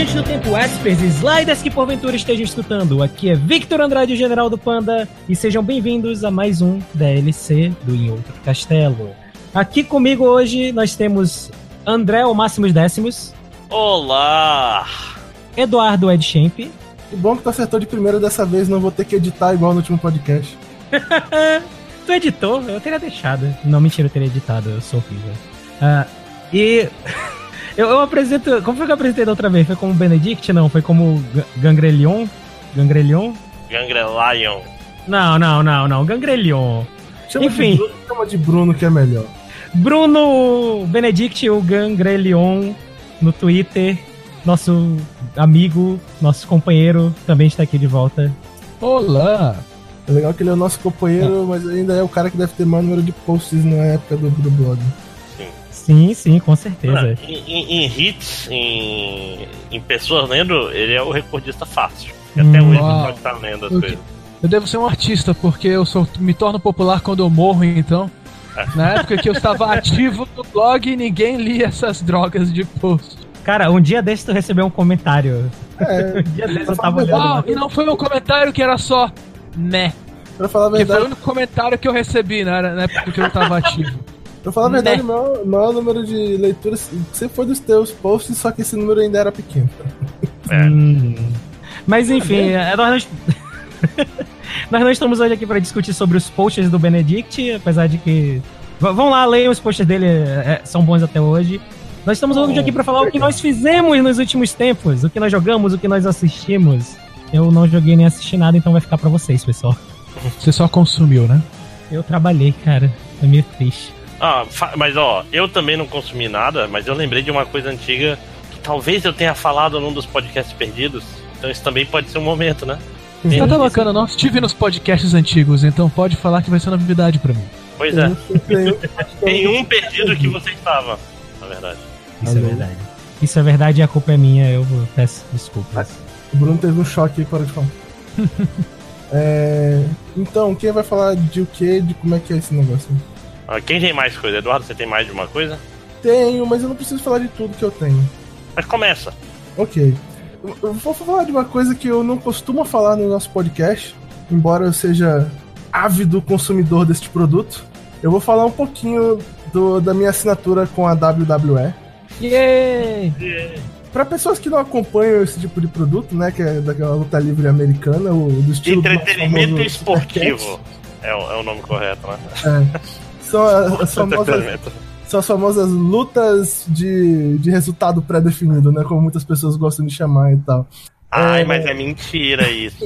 viajantes do tempo, Aspers e Sliders que porventura estejam escutando. Aqui é Victor Andrade, o General do Panda, e sejam bem-vindos a mais um DLC do Em Outro Castelo. Aqui comigo hoje nós temos André, o Máximos Décimos. Olá! Eduardo Ed Champ. Que bom que tu acertou de primeira dessa vez, não vou ter que editar igual no último podcast. tu editou? Eu teria deixado. Não, mentira, eu teria editado, eu sou horrível. Uh, e eu, eu, apresento. Como foi que eu apresentei da outra vez? Foi como Benedict? Não, foi como Gangrelion? Gangrelion? Gangrelion. Não, não, não, não. Gangrelion. Chama Enfim. De Bruno, chama de Bruno que é melhor. Bruno Benedict, o Gangrelion, no Twitter. Nosso amigo, nosso companheiro, também está aqui de volta. Olá! É legal que ele é o nosso companheiro, mas ainda é o cara que deve ter maior número de posts na época do, do blog. Sim, sim, com certeza. em, em, em, hits, em, em pessoas lendo, ele é o recordista fácil. Até hum, hoje ele pode estar lendo as coisas. Eu devo ser um artista, porque eu sou, me torno popular quando eu morro, então. É. Na época que eu estava ativo no blog, ninguém lia essas drogas de post. Cara, um dia desse tu recebeu um comentário. É, um dia desse eu tava olhando. Ah, e não foi um comentário que era só meh. Pra falar a verdade. Que foi o único comentário que eu recebi na, na época que eu tava ativo. Pra falar a verdade, né? o maior, maior, número de leituras sempre foi dos teus posts, só que esse número ainda era pequeno. É. Hum. Mas enfim, é, nós, nós não estamos hoje aqui para discutir sobre os posts do Benedict, apesar de que. V vão lá, leiam os posts dele, é, são bons até hoje. Nós estamos hoje aqui para falar o que nós fizemos nos últimos tempos, o que nós jogamos, o que nós assistimos. Eu não joguei nem assisti nada, então vai ficar para vocês, pessoal. Você só consumiu, né? Eu trabalhei, cara. Foi meio triste. Ah, mas ó, eu também não consumi nada, mas eu lembrei de uma coisa antiga que talvez eu tenha falado num dos podcasts perdidos. Então isso também pode ser um momento, né? Tá, tá bacana, não estive nos podcasts antigos, então pode falar que vai ser novidade para mim. Pois é. Tem um perdido que você estava, na verdade. Isso é verdade. Isso é verdade e a culpa é minha, eu peço desculpas. O Bruno teve um choque aí, para de falar. é, então, quem vai falar de o que, de como é que é esse negócio? Ah, quem tem mais coisa? Eduardo, você tem mais de uma coisa? Tenho, mas eu não preciso falar de tudo que eu tenho. Mas começa. Ok. Eu vou falar de uma coisa que eu não costumo falar no nosso podcast, embora eu seja ávido consumidor deste produto. Eu vou falar um pouquinho do, da minha assinatura com a WWE. Yeah! yeah. Para pessoas que não acompanham esse tipo de produto, né, que é daquela luta livre americana, o do estilo entretenimento esportivo é o, é o, nome correto, né? É. São as famosas, são as famosas lutas de, de resultado pré-definido, né? Como muitas pessoas gostam de chamar e tal. Ai, é... mas é mentira isso.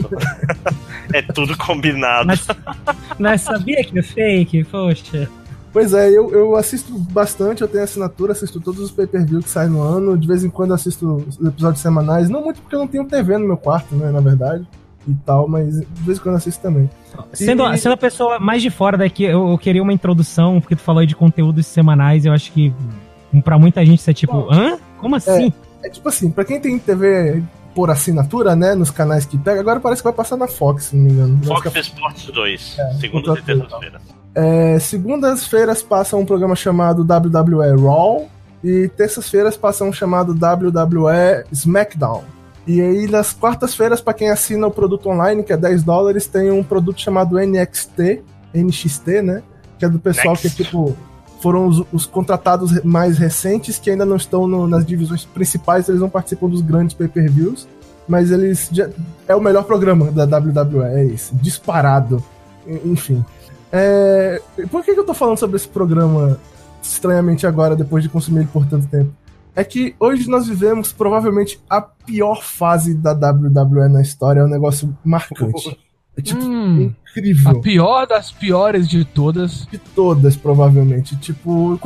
é tudo combinado. Mas, mas sabia que é fake? Poxa. Pois é, eu, eu assisto bastante, eu tenho assinatura, assisto todos os pay-per-view que saem no ano, de vez em quando assisto episódios semanais, não muito porque eu não tenho TV no meu quarto, né, na verdade e tal, mas de vez em quando assisto também. Sendo, e... sendo a pessoa mais de fora daqui, eu, eu, queria uma introdução, porque tu falou aí de conteúdos semanais, eu acho que pra muita gente isso é tipo, Bom, hã? Como assim? É, é, tipo assim, pra quem tem TV por assinatura, né, nos canais que pega, agora parece que vai passar na Fox, se não me engano. Fox Sports 2, é, segundas e terças-feiras. É, segundas-feiras passa um programa chamado WWE Raw, e terças-feiras passa um chamado WWE SmackDown. E aí, nas quartas-feiras, para quem assina o produto online, que é 10 dólares, tem um produto chamado NXT, NXT, né? Que é do pessoal Next. que, tipo, foram os, os, contratados mais recentes que ainda não estão no, nas divisões principais, eles não participam dos grandes pay-per-views. Mas eles. Já, é o melhor programa da WWE, é esse. Disparado. Enfim. É, por que, que eu tô falando sobre esse programa estranhamente agora, depois de consumir ele por tanto tempo? É que hoje nós vivemos provavelmente a pior fase da WWE na história, é um negócio marcante. É tipo, hum, incrível. A pior das piores de todas. De todas, provavelmente. Tipo,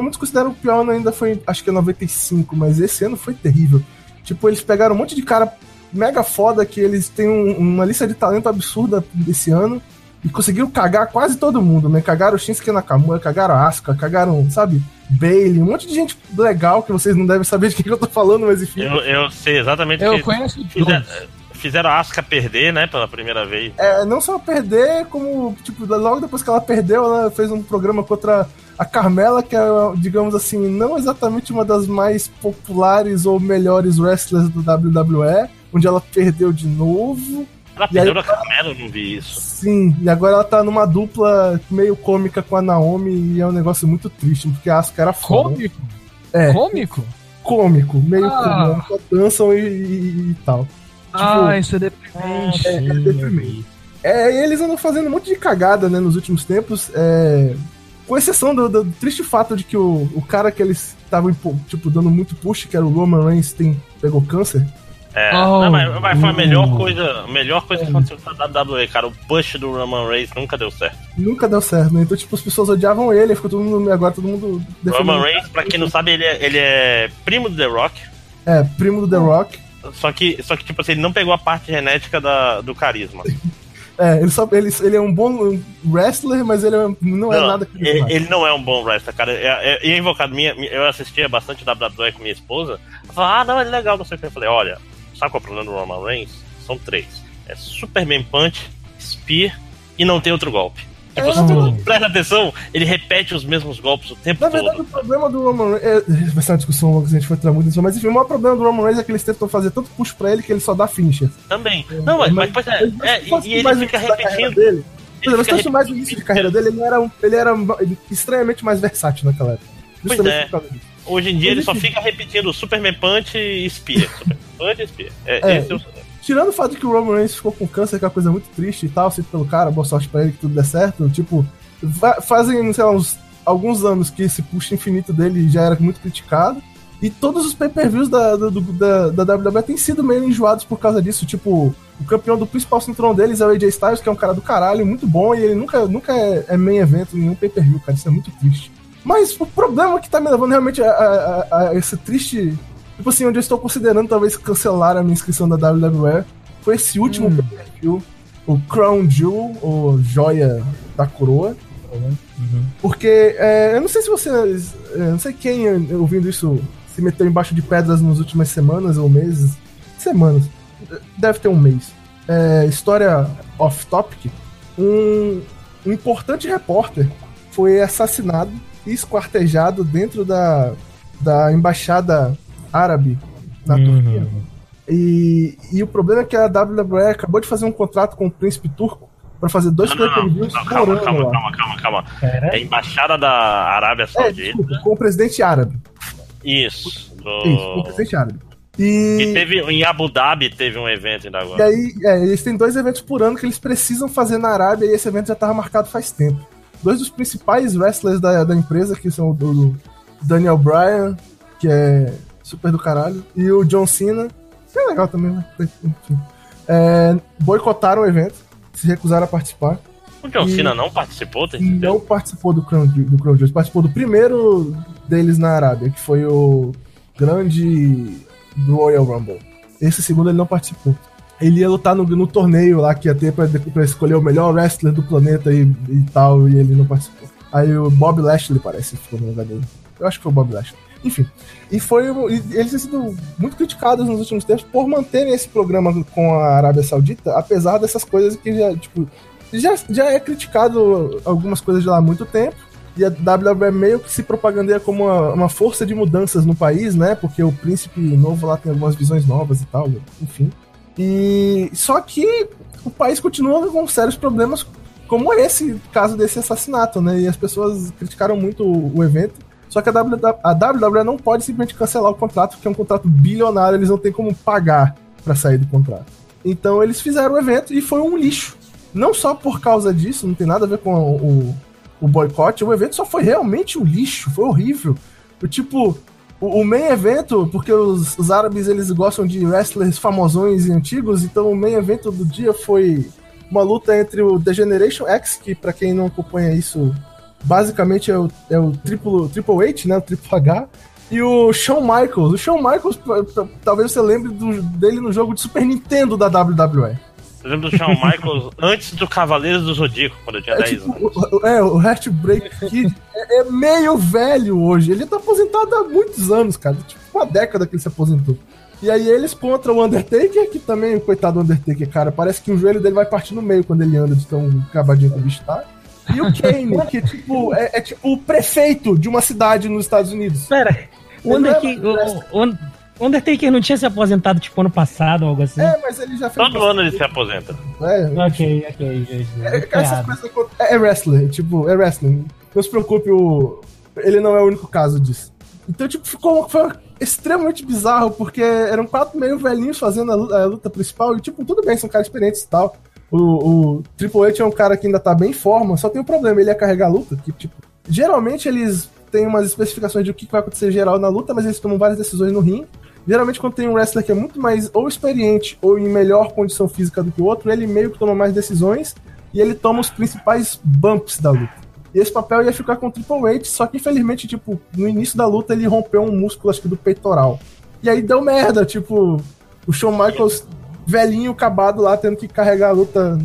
muitos consideram o pior ainda foi, acho que é 95, mas esse ano foi terrível. Tipo, eles pegaram um monte de cara mega foda que eles têm um, uma lista de talento absurda desse ano e conseguiram cagar quase todo mundo, né? Cagaram o Shinsuke Nakamura, cagaram a Asuka, cagaram, sabe? Bailey, um monte de gente legal que vocês não devem saber de quem eu tô falando, mas enfim. Eu, eu sei exatamente Eu conheço fizeram, fizeram a Asuka perder, né, pela primeira vez. É, não só perder, como, tipo, logo depois que ela perdeu, ela fez um programa contra a Carmela, que é, digamos assim, não exatamente uma das mais populares ou melhores wrestlers do WWE, onde ela perdeu de novo. Ela perdeu a Carmela, eu não vi isso. Sim, e agora ela tá numa dupla meio cômica com a Naomi e é um negócio muito triste, porque a Asuka era foda. Cômico? É, Cômico? cômico, meio Ah. cômico, só dançam e, e- e tal. ah, isso é deprimente. É, é deprimente. É, e eles andam fazendo um monte de cagada, né, nos últimos tempos. É, com exceção do, do triste fato de que o, o cara que eles estavam, tipo, dando muito push, que era o Roman Reigns, tem, pegou câncer. É, Oh. não, mas, mas foi a melhor Uh. coisa, melhor coisa que aconteceu com a WWE, cara. O push do Roman Reigns nunca deu certo. Nunca deu certo, né? Então, tipo, as pessoas odiavam ele, ficou todo mundo, agora todo mundo Roman Reigns, pra quem não sabe, ele é, ele é primo do The Rock. É, primo do The Rock. Só que, só que tipo assim, ele não pegou a parte genética da, do carisma. É, ele, só, ele, ele é um bom wrestler, mas ele é- não é Não, nada que ele, ele não é um bom wrestler, cara. É, é, e é invocado, minha, eu assistia bastante WWE com minha esposa. Ela falava, ah, não, ele é legal, não sei o que. Eu falei, olha, sabe qual é o problema do Roman Reigns? São três: é Superman Punch, Spear e não tem outro golpe. Tipo, É, se tu não. presta atenção, ele repete os mesmos golpes o tempo Na verdade, todo. o problema do Roman Reigns. É, vai ser uma discussão longa se a gente for entrar muito nisso, mas enfim, o maior problema do Roman Reigns é que eles tentam fazer tanto push pra ele que ele só dá finisher. Também. Não, mas, mas pois é, é, e, e ele fica repetindo. Dele. Ele fica se fosse mais o início de carreira dele, ele era, ele era extremamente mais versátil naquela época. Pois Justamente é. por causa disso. Hoje em dia ele só fica repetindo Superman Punch e Spear. Superman Punch e Spear. É, É. esse é o... Tirando o fato de que o Roman Reigns ficou com câncer, que é uma coisa muito triste e tal, sinto pelo cara, boa sorte pra ele que tudo der certo. Tipo, fazem, sei lá, uns, alguns anos que esse push infinito dele já era muito criticado. E todos os pay-per-views da, do- da, da WWE têm sido meio enjoados por causa disso. Tipo, o campeão do principal cinturão deles é o AJ Styles, que é um cara do caralho, muito bom, e ele nunca, nunca é, é main event em nenhum pay-per-view, cara. Isso é muito triste. Mas o problema que tá me levando realmente a, a- a- esse triste. Tipo assim, onde eu estou considerando talvez cancelar a minha inscrição da WWE foi esse último Hum. pay-per-view, o Crown Jewel, ou Joia da Coroa. Uhum. Porque é, eu não sei se vocês. é, não sei quem é, ouvindo isso se meteu embaixo de pedras nas últimas semanas ou meses. Semanas. Deve ter um mês. É, história off-topic. Um, um importante repórter foi assassinado esquartejado dentro da, da embaixada árabe na Uhum. Turquia. E, e o problema é que a WWE acabou de fazer um contrato com o príncipe turco para fazer dois Não, não, não, pay-per-views não, por calma, ano calma, lá. calma, calma, calma. É a embaixada da Arábia É, Saudita. desculpa, com o presidente árabe. Isso. do- Isso, com o presidente árabe. E E, teve, em Abu Dhabi teve um evento ainda e agora. aí, é, eles têm dois eventos por ano que eles precisam fazer na Arábia e esse evento já estava marcado faz tempo. Dois dos principais wrestlers da, da empresa, que são o Daniel Bryan, que é super do caralho, e o John Cena, que é legal também, né? Enfim. É, boicotaram o evento, se recusaram a participar. O John Cena não participou, não participou do Crown, do Crown participou do primeiro deles na Arábia, que foi o grande Royal Rumble. Esse segundo ele não participou. Ele ia lutar no, no torneio lá que ia ter pra, pra escolher o melhor wrestler do planeta e, e tal, e ele não participou. Aí o Bob Lashley parece ficou no lugar dele. Eu acho que foi o Bob Lashley. Enfim. E foi. e eles têm sido muito criticados nos últimos tempos por manterem esse programa com a Arábia Saudita, apesar dessas coisas que já, tipo, já, já é criticado algumas coisas de lá há muito tempo. E a WWE meio que se propagandeia como uma, uma força de mudanças no país, né? Porque o príncipe novo lá tem algumas visões novas e tal, enfim. E só que o país continua com sérios problemas, como esse caso desse assassinato, né? E as pessoas criticaram muito o, evento. Só que a WWE, a WWE não pode simplesmente cancelar o contrato, porque é um contrato bilionário, eles não têm como pagar pra sair do contrato. Então eles fizeram o evento e foi um lixo. Não só por causa disso, não tem nada a ver com o, o, o boicote, o evento só foi realmente um lixo, foi horrível. O tipo, o, o main evento, porque os, os árabes eles gostam de wrestlers famosões e antigos, então o main evento do dia foi uma luta entre o The Generation X, que pra quem não acompanha isso, basicamente é o, é o triplo, Triple H, né, o Triple H, e o Shawn Michaels. O Shawn Michaels, talvez você lembre do- dele no jogo de Super Nintendo da WWE. Eu lembro do Shawn Michaels antes do Cavaleiros do Zodíaco, quando eu tinha É, 10 tipo, anos. é, o Heartbreak Kid é, é meio velho hoje. Ele tá aposentado há muitos anos, cara. Tipo, uma década que ele se aposentou. E aí eles contra o Undertaker, que também, coitado do Undertaker, cara, parece que o joelho dele vai partir no meio quando ele anda de tão acabadinho com o bicho tá. E o Kane, que tipo, é, é, tipo o prefeito de uma cidade nos Estados Unidos. Pera, o Undertaker, o, Undertaker não tinha se aposentado tipo ano passado ou algo assim? É, mas ele já fez. Todo ano ele se aposenta. É, Ok, ok, gente. é, essas coisas acon- é, é wrestler, tipo, é wrestling. Não se preocupe, o, ele não é o único caso disso. Então, tipo, ficou foi extremamente bizarro, porque eram quatro meio velhinhos fazendo a luta, a luta principal, e, tipo, tudo bem, são caras experientes e tal. O, o Triple H é um cara que ainda tá bem em forma, só tem um problema, ele ia carregar a luta, que, tipo, geralmente eles têm umas especificações de o que vai acontecer geral na luta, mas eles tomam várias decisões no ringue. Geralmente, quando tem um wrestler que é muito mais ou experiente ou em melhor condição física do que o outro, ele meio que toma mais decisões e ele toma os principais bumps da luta. E esse papel ia ficar com o Triple H, só que infelizmente, tipo, no início da luta ele rompeu um músculo, acho que do peitoral. E aí deu merda, tipo, o Shawn Michaels velhinho, acabado lá, tendo que carregar a luta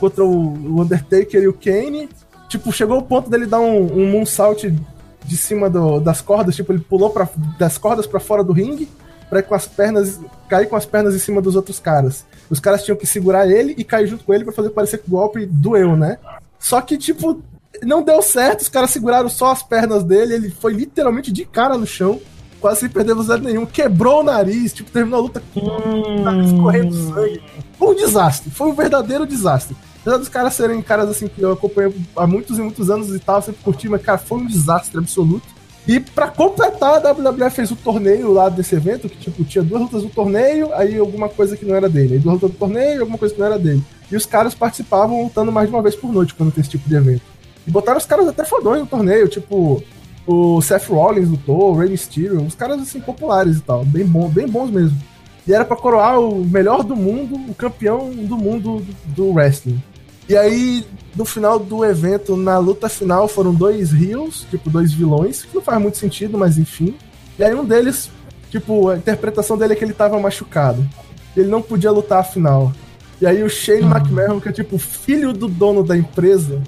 contra o Undertaker e o Kane. Tipo, chegou o ponto dele dar um, um moonsault de cima do- das cordas, tipo, ele pulou pra, das cordas pra fora do ringue, pra ir com as pernas, cair com as pernas em cima dos outros caras. Os caras tinham que segurar ele e cair junto com ele pra fazer parecer que o golpe doeu, né? Só que, tipo, não deu certo, os caras seguraram só as pernas dele, ele foi literalmente de cara no chão, quase sem perder velocidade nenhum, quebrou o nariz, tipo, terminou a luta com o nariz correndo sangue. Foi um desastre, foi um verdadeiro desastre. Apesar dos caras serem caras assim que eu acompanho há muitos e muitos anos e tal, sempre curti, mas, cara, foi um desastre absoluto. E pra completar, a WWE fez o torneio lá desse evento, que tipo, tinha duas lutas do torneio, aí alguma coisa que não era dele. Aí duas lutas do torneio, alguma coisa que não era dele. E os caras participavam lutando mais de uma vez por noite quando tem esse tipo de evento. E botaram os caras até fodões no torneio, tipo, o Seth Rollins lutou, o Rey Mysterio, os caras assim populares e tal, bem, bom, bem bons mesmo. E era pra coroar o melhor do mundo, o campeão do mundo do wrestling. E aí, no final do evento, na luta final, foram dois heels, tipo, dois vilões, que não faz muito sentido, mas enfim. E aí um deles, tipo, a interpretação dele é que ele tava machucado. Ele não podia lutar a final. E aí o Shane McMahon, que é tipo filho do dono da empresa,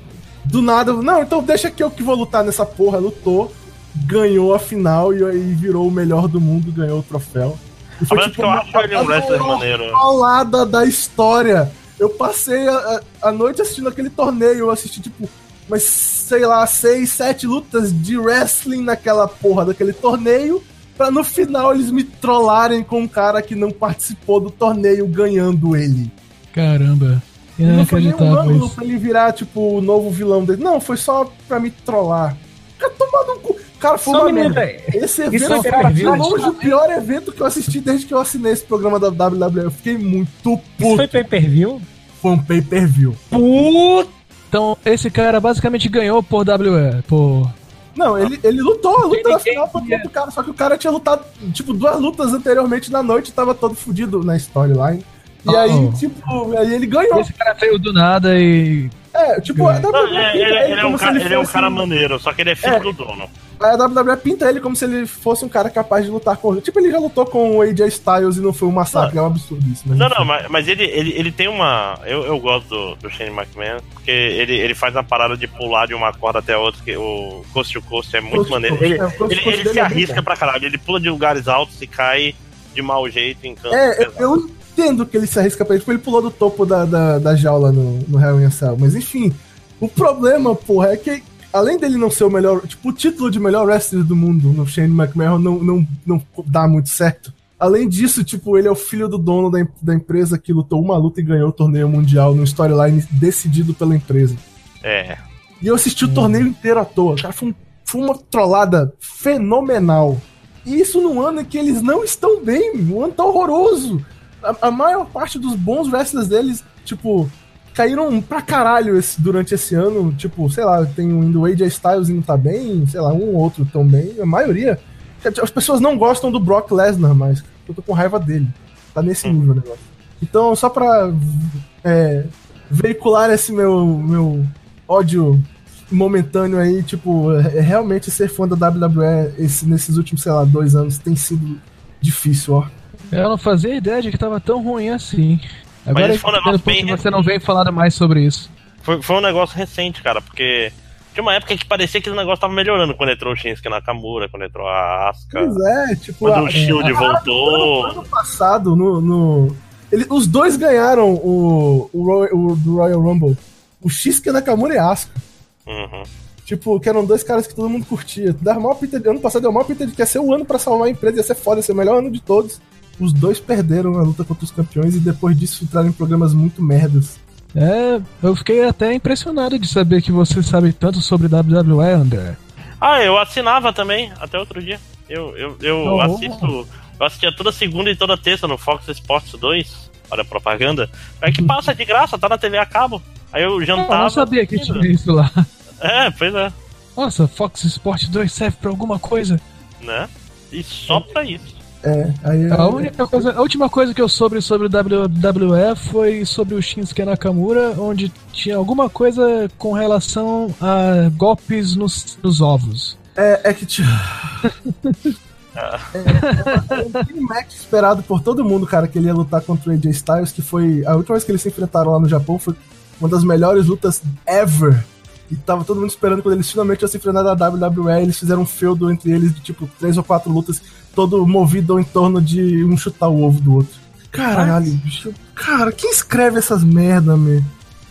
do nada, não, então deixa que eu que vou lutar nessa porra, lutou, ganhou a final e aí virou o melhor do mundo, ganhou o troféu. E A verdade é que eu acho ele um wrestler maneiro. paulada da história. Eu passei a, a- noite assistindo aquele torneio, eu assisti tipo, mas sei lá, seis, sete lutas de wrestling naquela porra daquele torneio, pra no final eles me trollarem com um cara que não participou do torneio ganhando ele. Caramba. não foi nem um ângulo pra ele virar, tipo, o novo vilão dele. Não, foi só pra me trollar. Cara, tomando um cu. Cara, foi Só uma um merda. aí. Esse Isso evento foi foi pay-per-view, longe o pior evento que eu assisti desde que eu assinei esse programa da WWE. Eu fiquei muito Isso puto. foi pay-per-view? Foi um pay-per-view. Puta! Então, esse cara basicamente ganhou por WE. Por... Não, ele, ele lutou a luta na final contra queria. outro cara, só que o cara tinha lutado, tipo, duas lutas anteriormente na noite e tava todo fudido na storyline. E Oh. aí, tipo, aí ele ganhou. Esse cara veio do nada e. É, tipo, Não, WWE é, pinta ele, ele é um cara, ele é um cara maneiro, só que ele é filho É. do dono. A WWE pinta ele como se ele fosse um cara capaz de lutar com. Tipo, ele já lutou com o AJ Styles e não foi um massacre, é um absurdo isso. Mas Não, não, mas, mas ele, ele, ele tem uma. Eu, eu gosto do, do Shane McMahon, porque ele, ele faz uma parada de pular de uma corda até outra, que o Coast to Coast é muito Coast maneiro. Coast, Ele, é, Coast ele, ele dele se é arrisca bom. pra caralho, ele pula de lugares altos e cai de mau jeito em canto. É, eu, eu entendo que ele se arrisca pra ele, tipo, ele pulou do topo da, da, da jaula no, no Hell in a Cell. Mas enfim, o problema, porra, é que além dele não ser o melhor, tipo, o título de melhor wrestler do mundo no Shane McMahon não, não, não dá muito certo. Além disso, tipo, ele é o filho do dono da, da empresa que lutou uma luta e ganhou o torneio mundial no storyline decidido pela empresa. É. E eu assisti o torneio inteiro à toa. Cara, foi, um- foi uma trollada fenomenal. E isso num ano em que eles não estão bem. Um ano tá horroroso. A, a maior parte dos bons wrestlers deles, tipo, caíram pra caralho esse- durante esse ano. Tipo, sei lá, tem o AJ Styles e não tá bem, sei lá, um ou outro tão bem. A maioria. As pessoas não gostam do Brock Lesnar mais. Eu tô com raiva dele. Tá nesse nível o negócio. Então, só pra é, veicular esse meu, meu ódio momentâneo aí, tipo, é, realmente ser fã da WWE esse, nesses últimos, sei lá, dois anos tem sido difícil, ó. Eu não fazia ideia de que tava tão ruim assim. Agora isso foi um negócio bem você não vem falar mais sobre isso. Foi, foi um negócio recente, cara, porque Tinha uma época que parecia que o negócio tava melhorando quando entrou o Shinsuke Nakamura, quando entrou a Asuka. Pois é, tipo. Quando a- o Shield No voltou. ano passado, no. no- ele- os dois ganharam o, o, Royal, o do Royal Rumble. O Shinsuke Nakamura e a Asuka. Uhum. Tipo, que eram dois caras que todo mundo curtia. Da maior pinta de, ano passado deu maior pinta de que ia ser o ano pra salvar a empresa, ia ser foda, ia ser o melhor ano de todos. Os dois perderam a luta contra os campeões e depois disso entraram em programas muito merdas. É, eu fiquei até impressionado de saber que você sabe tanto sobre WWE, André. Ah, eu assinava também, até outro dia. Eu, eu, eu Oh. assisto. Eu assistia toda segunda e toda terça no Fox Sports 2. Olha a propaganda. É que passa de graça, tá na TV a cabo. Aí eu Eu jantava. não sabia que tinha isso lá. É, pois é. Nossa, Fox Sport 2 serve pra alguma coisa. Né? E só pra isso. É, aí. A única coisa, a última coisa que eu soube sobre o WWE foi sobre o Shinsuke Nakamura, onde tinha alguma coisa com relação a golpes nos, nos ovos. É, é que tinha. É, aquele match esperado por todo mundo, cara, que ele ia lutar contra o AJ Styles, que foi. A última vez que eles se enfrentaram lá no Japão foi uma das melhores lutas ever. E tava todo mundo esperando quando eles finalmente iam se enfrentar na WWE. Eles fizeram um feudo entre eles de tipo três ou quatro lutas, todo movido em torno de um chutar o ovo do outro. Caralho, bicho. Cara, quem escreve essas merda, meu?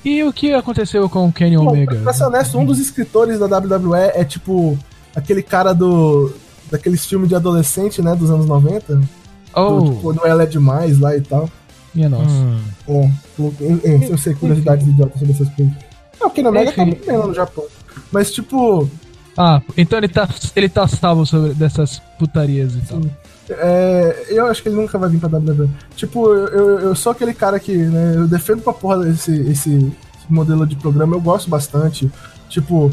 E o que aconteceu com o Kenny Bom, Omega? pra ser honesto, um dos escritores da WWE é tipo aquele cara do. daqueles filmes de adolescente, né, dos anos 90. Do, Oh, tipo, do Ela é Demais lá e tal. minha nossa. Hum. É, eu, eu, eu sei curiosidades idiotas sobre essas coisas. É, o Kenny Omega tá Enfim. muito bem lá no Japão. Mas, tipo, Ah, então ele tá, ele tá salvo sobre dessas putarias e tal. é, eu acho que ele nunca vai vir pra WWE. Tipo, eu, eu, eu sou aquele cara que, né, eu defendo pra porra esse, esse, modelo de programa, eu gosto bastante. Tipo,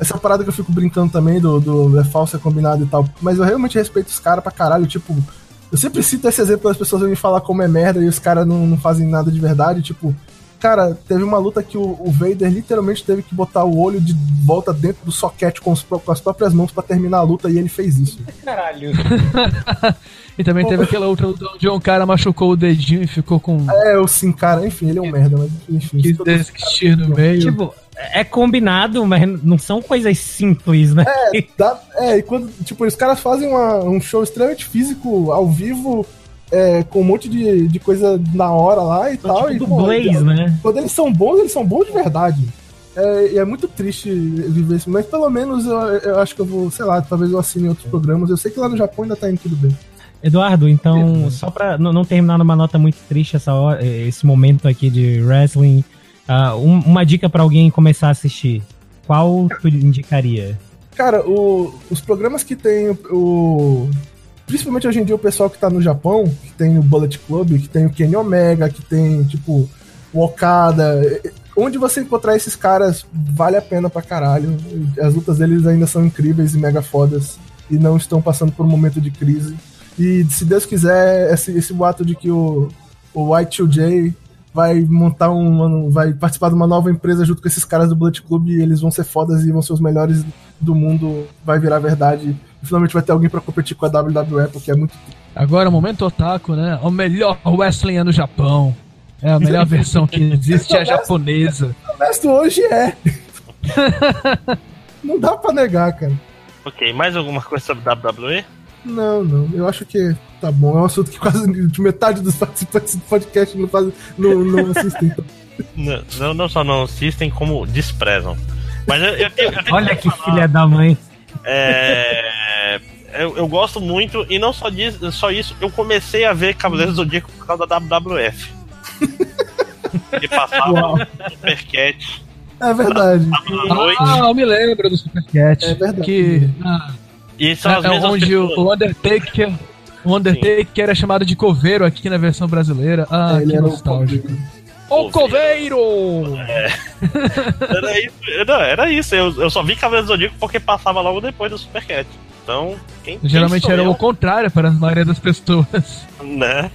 essa parada que eu fico brincando também do, do é falso, é combinado e tal. Mas eu realmente respeito os caras pra caralho. Tipo, eu sempre cito esse exemplo das pessoas me falar como é merda e os caras não, não fazem nada de verdade. Tipo, cara, teve uma luta que o, o Vader literalmente teve que botar o olho de volta dentro do soquete com, os com as próprias mãos pra terminar a luta e ele fez isso. Caralho. E também teve aquela outra luta onde um cara machucou o dedinho e ficou com. É, eu sim, cara, enfim, ele é um merda, mas enfim. quis todo- desistir no meio. Tipo, é combinado, mas não são coisas simples, né? É, dá- é, e quando, tipo, os caras fazem uma- um show extremamente físico, ao vivo, é, com um monte de, de coisa na hora lá e tal. tipo e, pô, dublês, né? Quando eles são bons, eles são bons de verdade. É, e é muito triste viver isso, mas pelo menos eu, eu acho que eu vou, sei lá, talvez eu assine outros programas. Eu sei que lá no Japão ainda tá indo tudo bem. Eduardo, então, só pra não, terminar numa nota muito triste essa hora, esse momento aqui de wrestling, ah, um- uma dica pra alguém começar a assistir. Qual tu indicaria? Cara, o- os programas que tem o, o- Principalmente hoje em dia o pessoal que tá no Japão, que tem o Bullet Club, que tem o Kenny Omega, que tem, tipo, o Okada. Onde você encontrar esses caras vale a pena pra caralho. As lutas deles ainda são incríveis e mega fodas. E não estão passando por um momento de crise. E se Deus quiser, esse, esse boato de que o, o Y2J vai montar um. vai participar de uma nova empresa junto com esses caras do Bullet Club e eles vão ser fodas e vão ser os melhores do mundo, vai virar verdade. E finalmente vai ter alguém pra competir com a WWE, porque é muito. Agora, o momento otaku, né? O melhor wrestling é no Japão. É a melhor versão que existe, é a japonesa. Honesto, hoje é. não dá pra negar, cara. Ok, mais alguma coisa sobre WWE? Não, não. Eu acho que tá bom. É um assunto que quase de metade dos participantes do podcast não, faz, não, não assistem. Não, não, não só não assistem, como desprezam. Mas eu, eu tenho, eu tenho Olha que filha da mãe. É, eu, eu gosto muito, e não só, disso, só isso, eu comecei a ver Cavaleiros do Zodíaco por causa da WWF. que passava no Supercat É verdade. Ah, eu me lembro do Supercat. É verdade. Que, ah, E são as é mesmas onde pessoas. o, Undertaker. O Undertaker era chamado de coveiro aqui na versão brasileira. Ah, É, ele que o nostálgico. Coveiro. O coveiro! Era isso, não, era isso. Eu, eu só vi Cavaleiros do Zodíaco porque passava logo depois do Supercat. Então, quem quem Geralmente sou era eu, o contrário para a maioria das pessoas. né?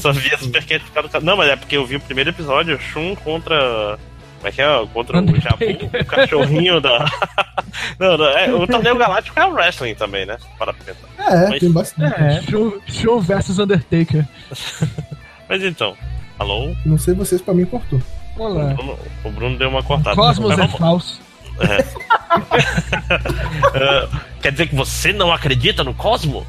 Só via Supercat do. Não, mas é porque eu vi o primeiro episódio, Shun contra. Como é que é? Contra o. Jabu, o cachorrinho da. não, não, é, o torneio galáctico é o wrestling também, né? Para pensar. É, Mas- tem bastante. É. Show, show versus Undertaker. Mas então, alô? Não sei vocês, pra mim cortou. Olá. O Bruno, o Bruno deu uma cortada. Cosmos é vamos, falso. É. uh, quer dizer que você não acredita no Cosmo?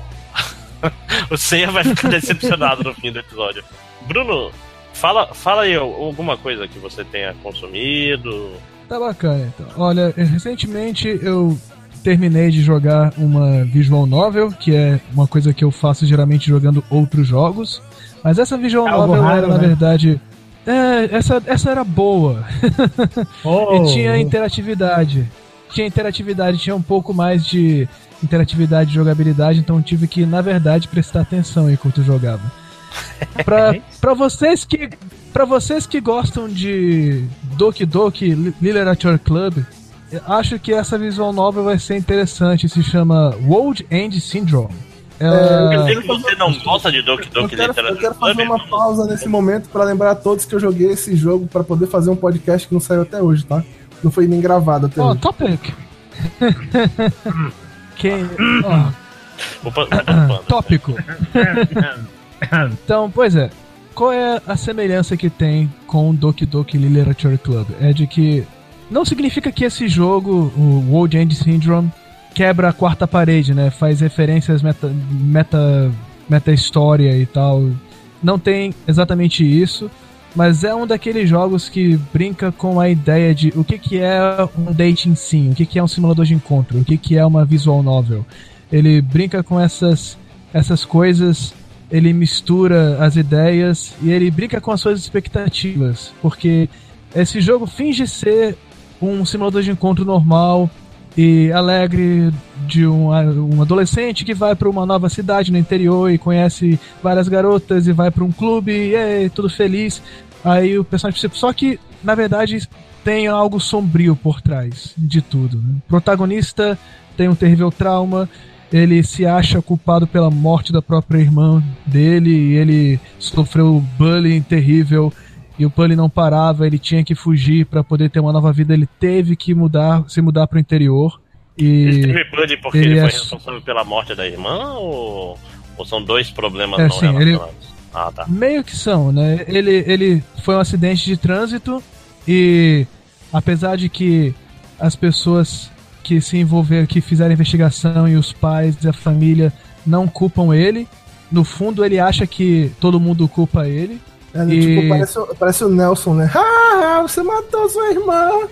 o Seiya vai ficar decepcionado no fim do episódio. Bruno, fala, fala aí alguma coisa que você tenha consumido. Tá bacana, então. Olha, recentemente eu terminei de jogar uma visual novel, que é uma coisa que eu faço geralmente jogando outros jogos. Mas essa visual é novel raro, era, na né? verdade. É, essa, essa era boa. Oh. e tinha interatividade. Tinha interatividade, tinha um pouco mais de interatividade de jogabilidade, então tive que, na verdade, prestar atenção enquanto jogava. pra, pra vocês que. Pra vocês que gostam de Doki Doki Literature Club, acho que essa visual nova vai ser interessante. Se chama World End Syndrome. Ela... É, você não gosta de Doki Doki eu quero, Literature Eu quero fazer uma pausa nesse momento para lembrar a todos que eu joguei esse jogo para poder fazer um podcast que não saiu até hoje, tá? Não foi nem gravado até oh, hoje. Topic! Quem. Oh. Opa, opa, Tópico. então, pois é. Qual é a semelhança que tem com o Doki Doki Literature Club? É de que não significa que esse jogo, o World End Syndrome, quebra a quarta parede, né? Faz referências meta, meta, meta história e tal. Não tem exatamente isso, mas é um daqueles jogos que brinca com a ideia de o que, que é um dating sim, o que, que é um simulador de encontro, o que, que é uma visual novel. Ele brinca com essas, essas coisas, ele mistura as ideias e ele brinca com as suas expectativas, porque esse jogo finge ser um simulador de encontro normal e alegre de um, um adolescente que vai para uma nova cidade no interior e conhece várias garotas e vai para um clube e é tudo feliz. Aí o personagem principal. Só que, na verdade, tem algo sombrio por trás de tudo. Né? O protagonista tem um terrível trauma, ele se acha culpado pela morte da própria irmã dele, ele sofreu bullying terrível e o Bully não parava, ele tinha que fugir para poder ter uma nova vida, ele teve que mudar, se mudar para o interior. E ele teve Bully porque ele, ele foi é... responsável pela morte da irmã ou, ou são dois problemas é, não sim, relacionados? Ele... Ah, tá. Meio que são, né? Ele, ele foi um acidente de trânsito e apesar de que as pessoas que se envolveram, que fizeram a investigação e os pais e a família não culpam ele, no fundo ele acha que todo mundo culpa ele. É, e... tipo, parece, parece o Nelson, né? Ah, você matou sua irmã!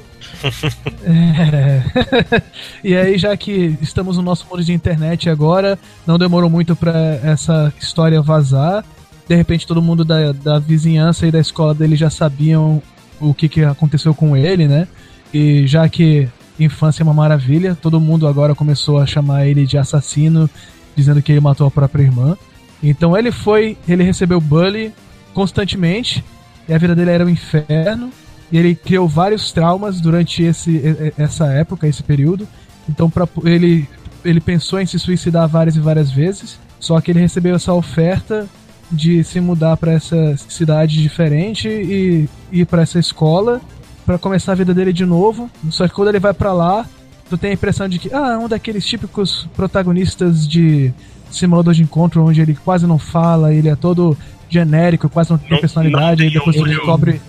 é. e aí, já que estamos no nosso mundo de internet agora, não demorou muito para essa história vazar. De repente, todo mundo da, da vizinhança e da escola dele já sabiam o que, que aconteceu com ele, né? E já que infância é uma maravilha, todo mundo agora começou a chamar ele de assassino, dizendo que ele matou a própria irmã. Então ele foi, ele recebeu bully constantemente, e a vida dele era um inferno, e ele criou vários traumas durante esse, essa época, esse período. Então pra, ele, ele pensou em se suicidar várias e várias vezes, só que ele recebeu essa oferta de se mudar para essa cidade diferente e ir para essa escola para começar a vida dele de novo. Só que quando ele vai para lá, tu tem a impressão de que ah, é um daqueles típicos protagonistas de simulador de encontro onde ele quase não fala, ele é todo genérico, quase não tem não, personalidade, não e depois você descobre.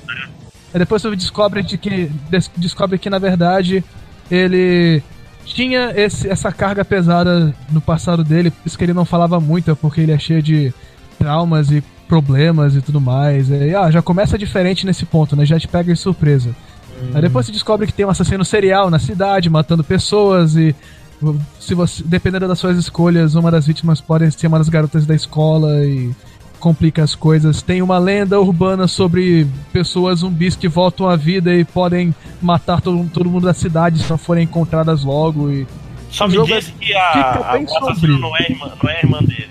Aí depois você descobre de que. Descobre que na verdade ele tinha esse, essa carga pesada no passado dele, por isso que ele não falava muito, é porque ele é cheio de traumas e problemas e tudo mais. E, ah, já começa diferente nesse ponto, né? Já te pega de surpresa. Hum. Aí depois você descobre que tem um assassino serial na cidade, matando pessoas e se você, dependendo das suas escolhas, uma das vítimas pode ser uma das garotas da escola e complica as coisas. Tem uma lenda urbana sobre pessoas zumbis que voltam à vida e podem matar todo, todo mundo da cidade se não forem encontradas logo. E Só me diz é, que a, a, assassino não é, irmã, não é irmã dele,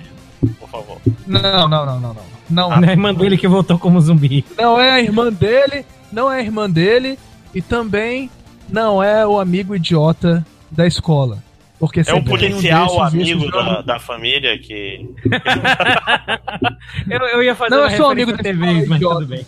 por favor. Não, não, não, não, não. Não, não é a irmã dele que voltou como zumbi. Não é a irmã dele, não é a irmã dele e também não é o amigo idiota da escola. Porque é um policial um amigo da, da, família que. eu, eu ia fazer Não, eu sou amigo da TV, mas tudo bem.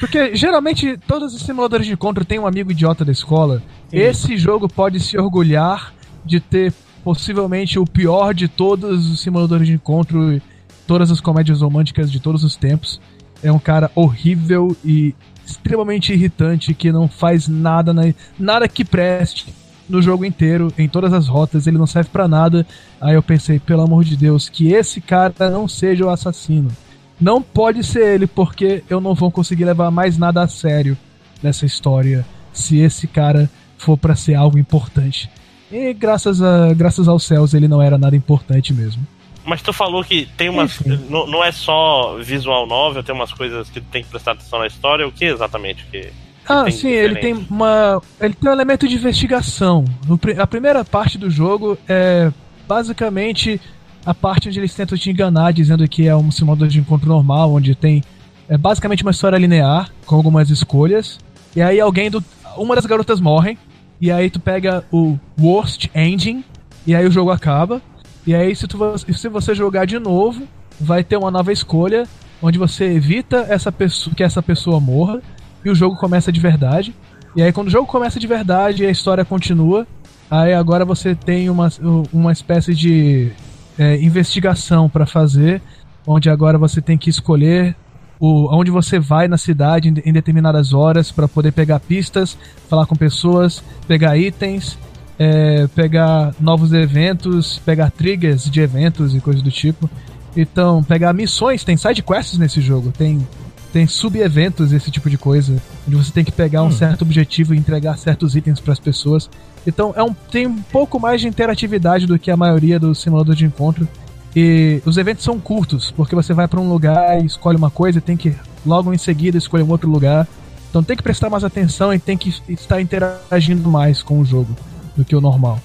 Porque geralmente todos os simuladores de encontro têm um amigo idiota da escola. Sim. Esse jogo pode se orgulhar de ter possivelmente o pior de todos os simuladores de encontro, todas as comédias românticas de todos os tempos. É um cara horrível e extremamente irritante que não faz nada, na, nada que preste no jogo inteiro, em todas as rotas, ele não serve para nada. Aí eu pensei, pelo amor de Deus, que esse cara não seja o assassino. Não pode ser ele, porque eu não vou conseguir levar mais nada a sério nessa história se esse cara for para ser algo importante. E graças, a, graças aos céus ele não era nada importante mesmo. Mas tu falou que tem umas. Não, não é só visual novel, tem umas coisas que tem que prestar atenção na história. O que exatamente que. Ah, sim, ele tem uma. Ele tem um elemento de investigação. A primeira parte do jogo é basicamente a parte onde eles tentam te enganar, dizendo que é um simulador de encontro normal, onde tem é basicamente uma história linear, com algumas escolhas. E aí alguém do. Uma das garotas morre. E aí tu pega o Worst Ending. E aí o jogo acaba. E aí, se, tu, se você jogar de novo, vai ter uma nova escolha onde você evita essa pessoa, que essa pessoa morra e o jogo começa de verdade. E aí, quando o jogo começa de verdade e a história continua, aí agora você tem uma, uma espécie de é, investigação para fazer, onde agora você tem que escolher o, onde você vai na cidade em, em determinadas horas para poder pegar pistas, falar com pessoas, pegar itens é, pegar novos eventos, pegar triggers de eventos e coisas do tipo. Então, pegar missões, tem side quests nesse jogo, tem tem sub-eventos, esse tipo de coisa, onde você tem que pegar um hum. certo objetivo e entregar certos itens para as pessoas. Então, é um, tem um pouco mais de interatividade do que a maioria dos simuladores de encontro. E os eventos são curtos, porque você vai para um lugar e escolhe uma coisa e tem que logo em seguida escolher um outro lugar. Então tem que prestar mais atenção e tem que estar interagindo mais com o jogo do que o normal.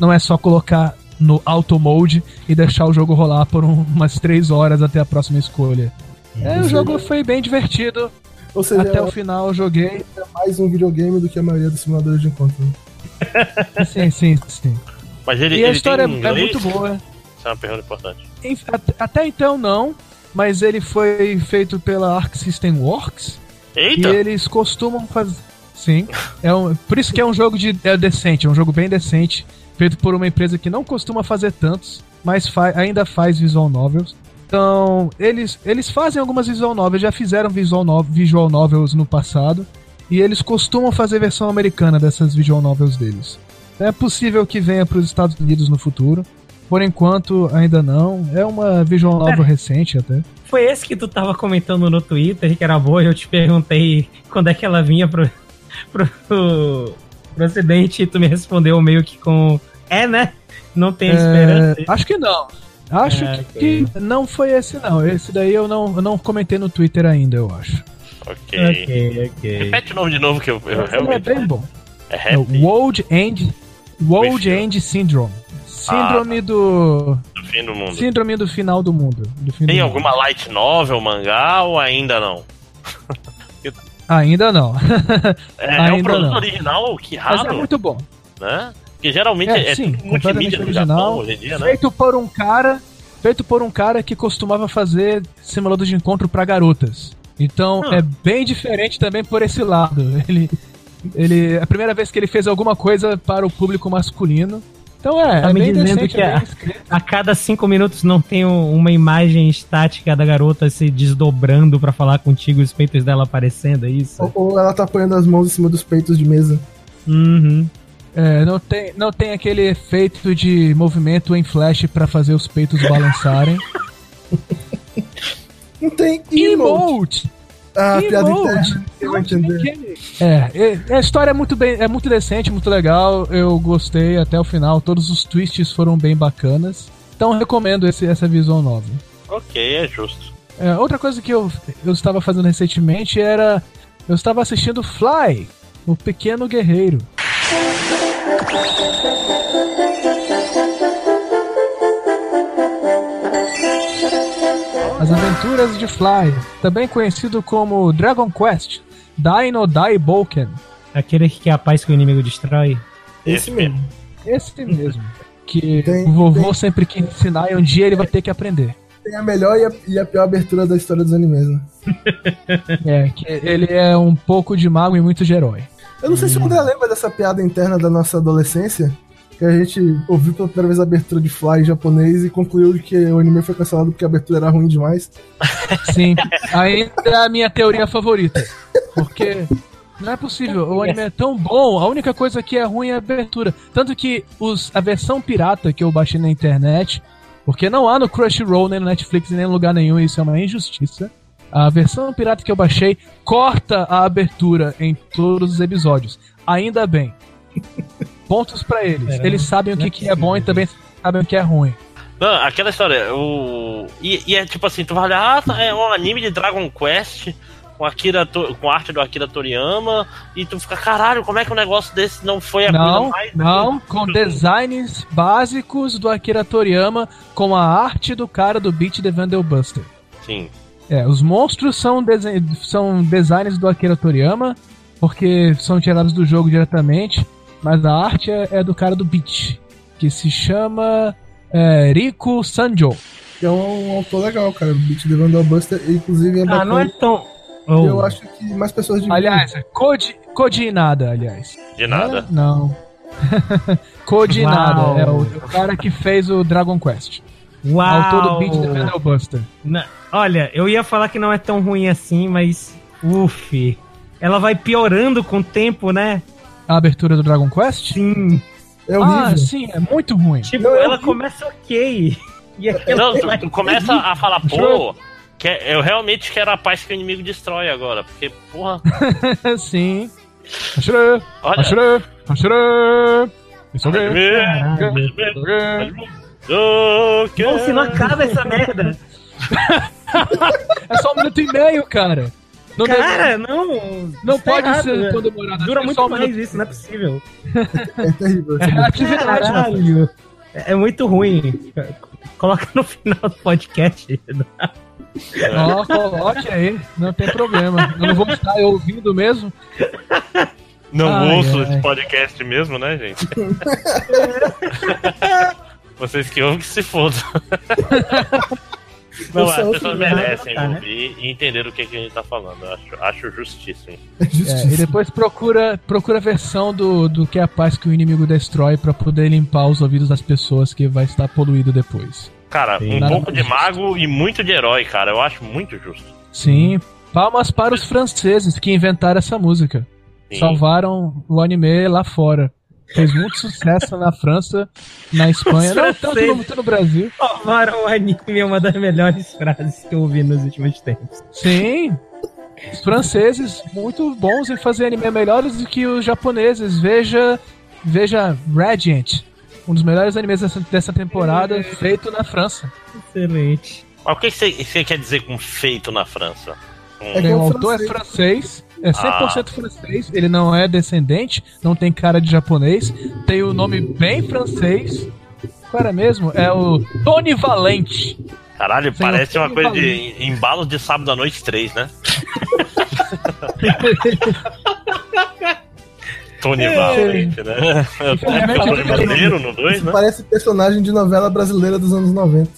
Não é só colocar no auto mode e deixar o jogo rolar por um, umas 3 horas até a próxima escolha. É, o jogo foi bem divertido. Ou seja, até o final eu joguei. É mais um videogame do que a maioria dos simuladores de encontro. Né? sim, sim, sim. Mas ele, e ele a história é muito boa. Isso é uma pergunta importante. Até então não, mas ele foi feito pela Arc System Works. Eita! E eles costumam fazer. Sim. É um, por isso que é um jogo de, é decente, é um jogo bem decente, feito por uma empresa que não costuma fazer tantos, mas fa ainda faz visual novels. Então, eles, eles fazem algumas visual novels, já fizeram visual, no visual novels no passado, e eles costumam fazer versão americana dessas visual novels deles. É possível que venha para os Estados Unidos no futuro. Por enquanto, ainda não. É uma visual novel é. recente até. Foi esse que tu tava comentando no Twitter, que era boa, eu te perguntei quando é que ela vinha pro, pro, pro ocidente e tu me respondeu meio que com é, né? Não tem é, esperança. Acho que não. Acho é, que okay. não foi esse não. Esse daí eu não, eu não comentei no Twitter ainda, eu acho. Ok. Ok, ok. Repete o nome de novo que eu, eu é realmente. É bem bom. É, é World End, World End Syndrome. Síndrome ah, do. Do fim do mundo. Síndrome do final do mundo. Do Tem do alguma mundo. light novel, mangá ou ainda não? Ainda não. É, Ainda é um produto não. original, que raro. Mas é muito bom. Né? Porque geralmente é, é sim, multimídia original, hoje em dia, né? Feito por um cara, feito por um cara que costumava fazer simulador de encontro para garotas. Então hum. é bem diferente também por esse lado. Ele ele é a primeira vez que ele fez alguma coisa para o público masculino. Então é, tá é me dizendo decente, que é a, a, cada cinco minutos não tem uma imagem estática da garota se desdobrando para falar contigo e os peitos dela aparecendo, é isso? Ou, ou, ela tá apoiando as mãos em cima dos peitos de mesa. Uhum. É, não tem, não tem aquele efeito de movimento em flash para fazer os peitos balançarem. não tem emote. Ah, piada interna. Eu vou entender. É, a história é muito bem, é muito decente, muito legal. Eu gostei até o final. Todos os twists foram bem bacanas. Então recomendo esse, essa visão nova. Ok, é justo. É, outra coisa que eu, eu estava fazendo recentemente era. Eu estava assistindo Fly, o Pequeno Guerreiro. As Aventuras de Fly, também conhecido como Dragon Quest, Dino Die Boken. Aquele que é a paz que o inimigo destrói? Esse mesmo. Esse mesmo. Que tem, o vovô tem. sempre quis ensinar e um dia ele vai ter que aprender. Tem a melhor e a, e a pior abertura da história dos animes, né? é, que ele é um pouco de mago e muito de herói. Eu não sei hum. se o André lembra dessa piada interna da nossa adolescência, que a gente ouviu pela primeira vez a abertura de Fly em japonês e concluiu que o anime foi cancelado porque a abertura era ruim demais. Sim, ainda é a minha teoria favorita. Porque não é possível. O anime é tão bom, a única coisa que é ruim é a abertura. Tanto que os, a versão pirata que eu baixei na internet, porque não há no Crunchyroll, nem no Netflix, nem em lugar nenhum, isso é uma injustiça. A versão pirata que eu baixei corta a abertura em todos os episódios. Ainda bem. Pontos pra eles. Eles sabem o que, que é bom e também sabem o que é ruim. Não, aquela história, o. E, e é tipo assim, tu vai olhar, ah, tá, é um anime de Dragon Quest com, Akira, com arte do Akira Toriyama, e tu fica, caralho, como é que um negócio desse não foi a Não, coisa mais. não, com designs básicos do Akira Toriyama, com a arte do cara do Beat The Vandal Buster. Sim. É, os monstros são, desen- são designs do Akira Toriyama, porque são tirados do jogo diretamente, mas a arte é, é do cara do Beat, que se chama é, Riku Sanjo. Que é um autor legal, cara. O Beat the Vandal Buster, inclusive, é Ah, bacana. não é tão. Eu Oh. acho que mais pessoas deviam. Aliás, é Koji, Koji Nada, aliás. De nada. É? Não. Uau. Nada, é o, o cara que fez o Dragon Quest. Uau! Autor do Beat The Vandal Buster. Na- Olha, eu ia falar que não é tão ruim assim, mas. Uf. Ela vai piorando com o tempo, né? A abertura do Dragon Quest? Sim. É horrível. Ah, sim, é muito ruim. Tipo, Não, eu ela vi. começa ok. E Não, tu, tu começa a falar, pô, que eu realmente quero a paz que o inimigo destrói agora, porque, porra, sim. Olha. Hashire, Hashire. Isso ok. Pô, se não acaba essa merda. É só um minuto e meio, cara. Não, deve- Cara, não. não isso tá pode errado, ser né? tão demorado. Dura É muito um mais minuto. isso, não é possível. É terrível. É relatividade, né? Caralho. É é muito ruim. Coloca no final do podcast. Ó, coloque aí, não tem problema. Eu não vou estar ouvindo mesmo. Não Ai, ouço ai. esse podcast mesmo, né, gente? Vocês que ouvem que se fodam. Não, as pessoas merecem tá, né? ouvir e entender o que, que a gente tá falando. Eu acho, acho justíssimo. É É, e justiça. depois procura, procura a versão do, do que é a paz que o inimigo destrói pra poder limpar os ouvidos das pessoas que vai estar poluído depois. Cara, Sim. um Nada pouco de justo. mago e muito de herói, cara. Eu acho muito justo. Sim, palmas para os franceses que inventaram essa música. Sim. Salvaram o anime lá fora. Fez muito sucesso na França, na Espanha, não tanto no, franceses. tanto no Brasil. Salvaram o anime é uma das melhores frases que eu ouvi nos últimos tempos. Sim. Os franceses muito bons em fazer anime melhores do que os japoneses. Veja, veja Radiant, um dos melhores animes dessa, dessa temporada, feito na França. Excelente. Mas o que você quer dizer com feito na França? Um- É que é o um autor é francês, é 100% francês, ele não é descendente, não tem cara de japonês, tem o nome bem francês. Qual era mesmo? É o Tony Valente. Caralho, Sem parece uma coisa Valente. de embalo de sábado à noite 3, né? Tony Valente, né? É brasileiro no 2, né? Parece personagem de novela brasileira dos anos 90.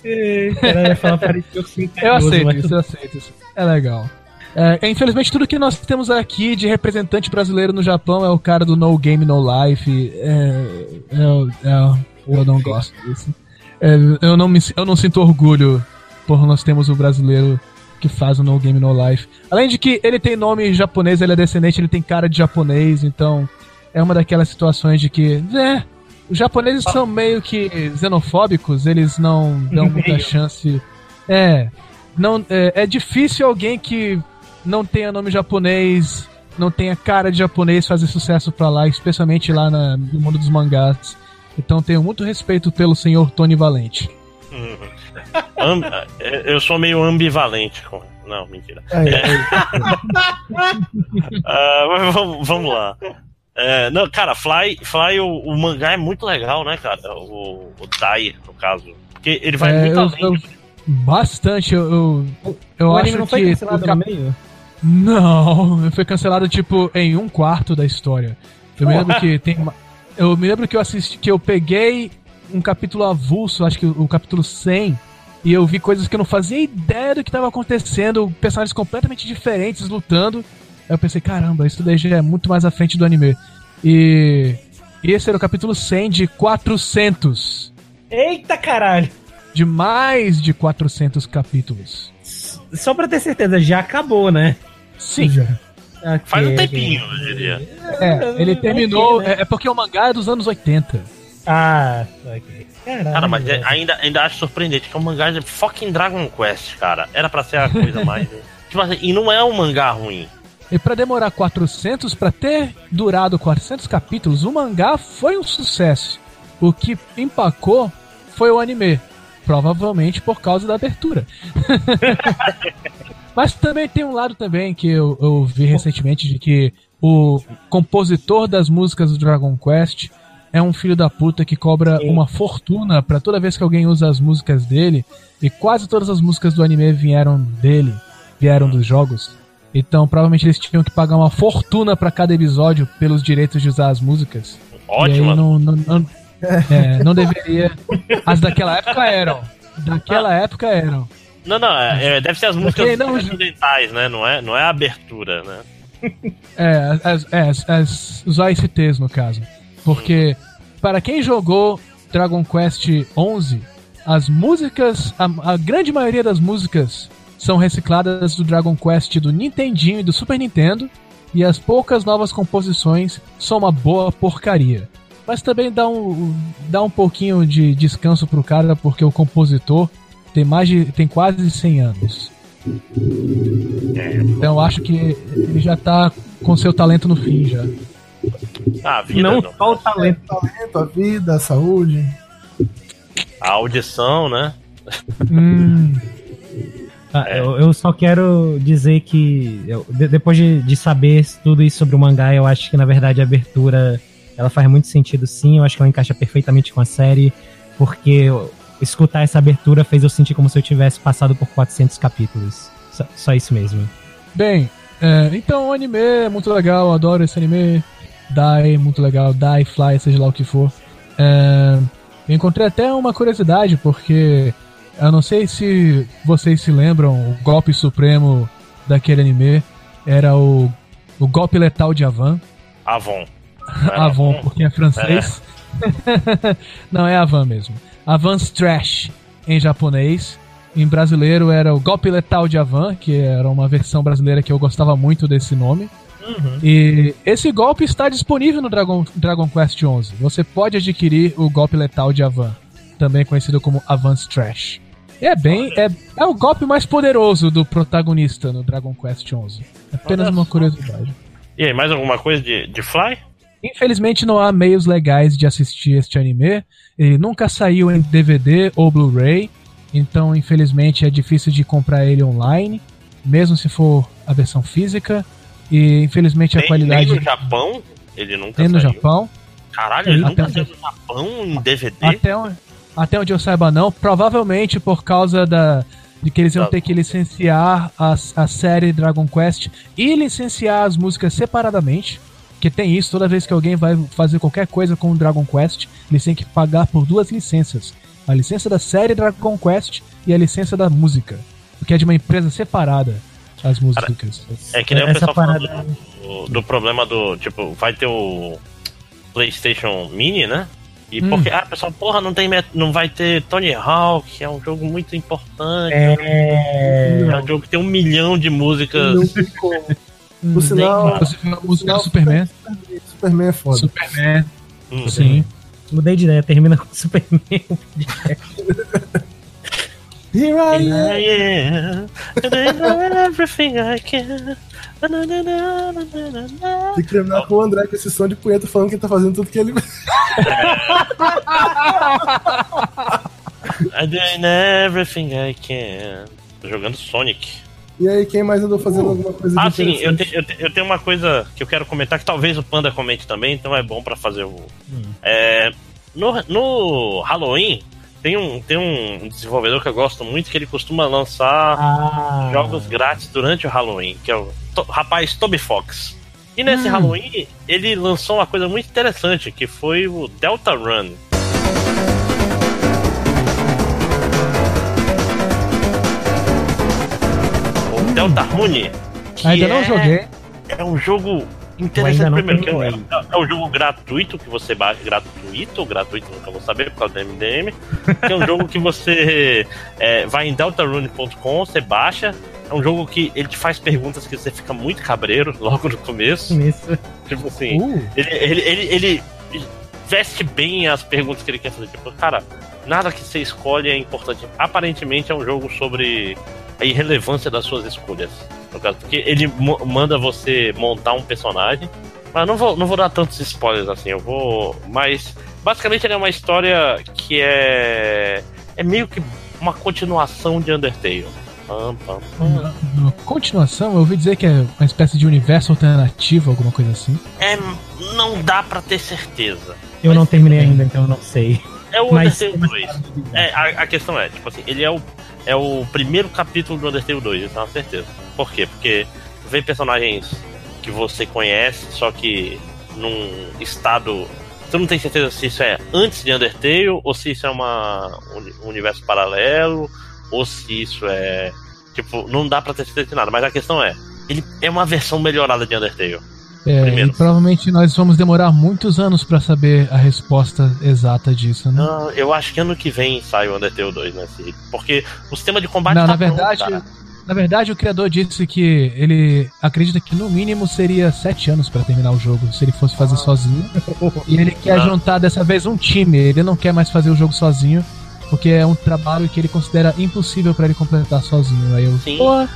Cara, ia falar parecido com o Eu aceito isso, eu aceito isso. É legal. É, infelizmente, tudo que nós temos aqui de representante brasileiro no Japão é o cara do No Game No Life. É, é, é, eu não gosto disso. É, eu, não me, eu não sinto orgulho por nós temos o brasileiro que faz o No Game No Life. Além de que ele tem nome japonês, ele é descendente, ele tem cara de japonês, então é uma daquelas situações de que. É, os japoneses são meio que xenofóbicos, eles não dão muita chance. É, não, é, é difícil alguém que não tenha nome japonês, não tenha cara de japonês fazer sucesso pra lá, especialmente lá na- no mundo dos mangás. Então tenho muito respeito pelo senhor Tony Valente. Am- eu sou meio ambivalente com. Não, mentira. Aí, aí. Ah, mas vamos, vamos lá. É, não, cara, Fly, Fly o, o mangá é muito legal, né, cara? O, o Dai, no caso. Porque ele vai É, muito eu- além. eu- Bastante, eu, eu, eu o acho anime não foi que. cancelado no meio? Não, foi cancelado tipo em um quarto da história. Eu me lembro que tem uma- Eu me lembro que eu assisti, que eu peguei um capítulo avulso, acho que o, o capítulo 100, e eu vi coisas que eu não fazia ideia do que estava acontecendo, personagens completamente diferentes lutando. Aí eu pensei, caramba, isso daí já é muito mais à frente do anime. E e esse era o capítulo 100 de 400. Eita caralho! De mais de 400 capítulos. Só pra ter certeza, já acabou, né? Sim. Já. Ok, Faz um ok. tempinho, eu diria. É, ele terminou. ok, né? É, é porque o mangá é dos anos 80. Ah, ok. Caralho. Cara, mas é- ainda, ainda acho surpreendente que é um mangá de fucking Dragon Quest, cara. Era pra ser a coisa mais. tipo assim, e não é um mangá ruim. E pra demorar 400, pra ter durado 400 capítulos, o mangá foi um sucesso. O que empacou foi o anime. Provavelmente por causa da abertura. Mas também tem um lado também que eu, eu vi recentemente de que o compositor das músicas do Dragon Quest é um filho da puta que cobra Sim. uma fortuna pra toda vez que alguém usa as músicas dele. E quase todas as músicas do anime vieram dele, vieram dos jogos. Então provavelmente eles tinham que pagar uma fortuna pra cada episódio pelos direitos de usar as músicas. Ótimo. aí não, não, não, é, não deveria. As daquela época eram. Daquela época eram. Não, não, é- é, deve ser as músicas não, ocidentais, né? Não é, não é a abertura, né? É, as, as, as, os OSTs no caso. Porque, para quem jogou Dragon Quest 11, as músicas, a, a grande maioria das músicas são recicladas do Dragon Quest do Nintendinho e do Super Nintendo, e as poucas novas composições são uma boa porcaria. Mas também dá um, dá um pouquinho de descanso pro cara, porque o compositor tem mais de, tem quase 100 anos. Então eu acho que ele já tá com seu talento no fim já. Ah, a vida, Não não. só o talento. Talento, a vida, a saúde. A audição, né? Hum, Ah, É. eu, eu só quero dizer que eu- de- depois de, de saber tudo isso sobre o mangá, eu acho que na verdade a abertura ela faz muito sentido sim. Eu acho que ela encaixa perfeitamente com a série, porque escutar essa abertura fez eu sentir como se eu tivesse passado por 400 capítulos. Só, só isso mesmo. bem, é, então o anime é muito legal, eu adoro esse anime. Dai, muito legal, Dai, Fly, seja lá o que for. É, eu encontrei até uma curiosidade, porque eu não sei se vocês se lembram, o golpe supremo daquele anime era o, o golpe letal de Avan. Avon. Avon, porque é francês. Não, é Avan mesmo. Avance Trash em japonês. Em brasileiro era o Golpe Letal de Avan, que era uma versão brasileira que eu gostava muito desse nome. E esse golpe está disponível no Dragon, Dragon Quest XI. Você pode adquirir o Golpe Letal de Avan, também conhecido como Avance Trash. E é bem. É, é o golpe mais poderoso do protagonista no Dragon Quest XI. Apenas uma curiosidade. E aí, mais alguma coisa de, de Fly? Infelizmente não há meios legais de assistir este anime. Ele nunca saiu em DVD ou Blu-ray, então infelizmente é difícil de comprar ele online, mesmo se for a versão física. E infelizmente a Nem, qualidade nem no Japão, ele nunca nem no saiu. Japão. Caralho, ele Até nunca onde- saiu no Japão em DVD? Até, on- até onde eu saiba não, provavelmente por causa da de que eles iam ter que licenciar a, a série Dragon Quest e licenciar as músicas separadamente. Que tem isso, toda vez que alguém vai fazer qualquer coisa com o Dragon Quest, eles têm que pagar por duas licenças. A licença da série Dragon Quest e a licença da música. Porque é de uma empresa separada as músicas. É que nem o Essa pessoal parada- falando do, do problema do, tipo, vai ter o PlayStation Mini, né? E Hum. porque, ah, pessoal, porra, não, tem, met- não vai ter Tony Hawk, que é um jogo muito importante. É. É um jogo que tem um milhão de músicas. Hum, Por sinal, Inclusive a música do sinal, Superman. Superman é foda. Superman, Hum. sim. Mudei de ideia, termina com o Superman. Here I I am. am doing everything I can. Tem que terminar com o André com esse som de punheta falando que ele tá fazendo tudo que ele. I'm doing everything I can. Tô jogando Sonic. E aí, quem mais andou fazendo alguma coisa Ah, sim, eu, te- eu te- eu tenho uma coisa que eu quero comentar que talvez o Panda comente também, então é bom pra fazer o. É, no, no Halloween, tem um, tem um desenvolvedor que eu gosto muito que ele costuma lançar Ah. jogos grátis durante o Halloween, que é o to- rapaz Toby Fox. E nesse Halloween, ele lançou uma coisa muito interessante, que foi o Delta Run. Delta Rune. Ainda não é- joguei. É um jogo interessante primeiro, que é, um- é- é um jogo gratuito que você baixa. Gratuito gratuito, nunca vou saber por causa do MDM. Que é um jogo que você é, vai em deltarune.com, você baixa é um jogo que ele te faz perguntas que você fica muito cabreiro logo no começo. Isso. Tipo assim, Uh, ele, ele, ele, ele veste bem as perguntas que ele quer fazer. Tipo, cara, nada que você escolhe é importante. Aparentemente é um jogo sobre a irrelevância das suas escolhas. No caso, porque ele manda você montar um personagem. Mas não vou, não vou dar tantos spoilers assim, eu vou. Mas basicamente ele é uma história que é. É meio que uma continuação de Undertale. Pam, pam, pam. na continuação, eu ouvi dizer que é uma espécie de universo alternativo, alguma coisa assim. É, não dá pra ter certeza. Eu não terminei ainda, então eu não sei. É o Mas- Undertale 2. É, a, a questão é, tipo assim, ele é o, é o primeiro capítulo do Undertale 2, eu tenho certeza. Por quê? Porque vem personagens que você conhece, só que num estado. Você não tem certeza se isso é antes de Undertale, ou se isso é uma, um universo paralelo, ou se isso é. Tipo, não dá pra ter certeza de nada, mas a questão é, ele é uma versão melhorada de Undertale. É, e provavelmente nós vamos demorar muitos anos pra saber a resposta exata disso, né? Não, eu acho que ano que vem sai o Undertale 2, né? Porque o sistema de combate Não, tá na verdade, pronto, na verdade o criador disse que ele acredita que no mínimo seria sete anos pra terminar o jogo, se ele fosse fazer sozinho. E ele quer Ah. juntar dessa vez um time, ele não quer mais fazer o jogo sozinho, porque é um trabalho que ele considera impossível pra ele completar sozinho. Aí eu, Sim. pô,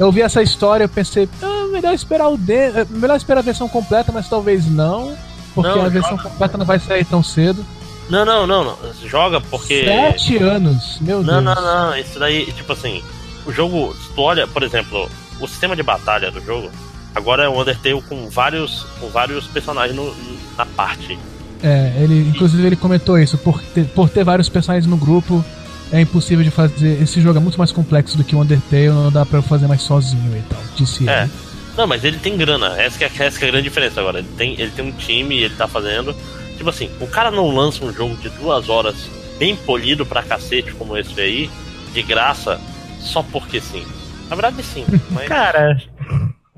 eu ouvi essa história, eu pensei, ah, melhor esperar o de... eh, melhor esperar a versão completa, mas talvez não, porque Não, a versão joga. completa não vai sair tão cedo. Não, não, não, não. Joga porque. Sete anos, meu Não, Deus. não, não. Isso daí, tipo assim, o jogo, se tu olha, por exemplo, o sistema de batalha do jogo, agora é um Undertale com vários, com vários personagens no- na parte. É, ele, inclusive ele comentou isso, por ter, por ter vários personagens no grupo, é impossível de fazer. Esse jogo é muito mais complexo do que o Undertale, não dá pra eu fazer mais sozinho e tal, disse É. ele. Não, mas ele tem grana. Essa que é, essa que é a grande diferença agora. Ele tem, ele tem um time, ele tá fazendo. Tipo assim, o cara não lança um jogo de duas horas bem polido pra cacete como esse aí, de graça, só porque sim. Na verdade, sim. Mas... Cara,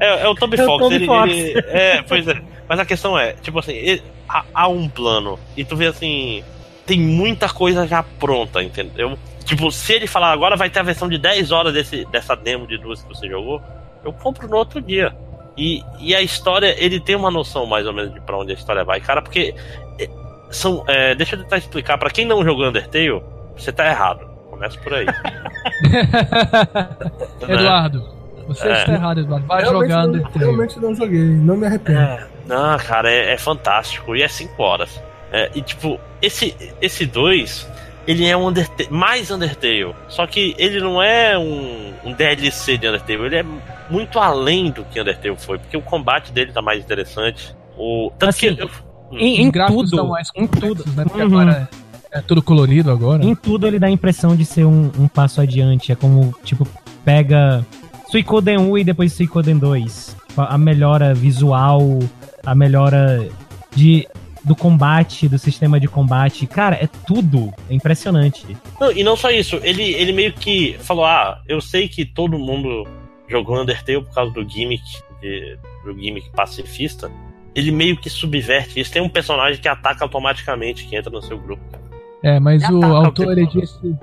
É, é o Toby É o Fox, Toby ele, Fox. ele- É, pois é. Mas a questão é, tipo assim, ele- há, há um plano. E tu vê assim. Tem muita coisa já pronta, entendeu? Tipo, se ele falar agora vai ter a versão de 10 horas desse, dessa demo de duas que você jogou, eu compro no outro dia. E, e a história, ele tem uma noção mais ou menos de pra onde a história vai, cara, porque. é, São, é, deixa eu tentar explicar, pra quem não jogou Undertale, você tá errado. Começa por aí. Né? Eduardo, você É. está errado, Eduardo. Vai Realmente jogar não, Undertale. realmente não joguei, não me arrependo. É, não, cara, é, é fantástico. E é 5 horas. É, e tipo, esse esse 2, ele é um Undertale, mais Undertale. Só que ele não é um, um DLC de Undertale, ele é muito além do que Undertale foi. Porque o combate dele tá mais interessante. O, tanto Assim, que eu- em, em gráficos tudo, mais em tudo, né? Porque Uhum. agora é, é tudo colorido agora. em tudo ele dá a impressão de ser um, um passo adiante. É como, tipo, pega Suicoden 1 e depois Suicoden 2. A a melhora visual, a melhora de, do combate, do sistema de combate. Cara, é tudo. É impressionante. Não, e não só isso, ele, ele meio que falou: Ah, eu sei que todo mundo jogou Undertale por causa do gimmick, de- do gimmick pacifista. Ele meio que subverte isso. Tem um personagem que ataca automaticamente que entra no seu grupo. É, mas Já o autor ele disse.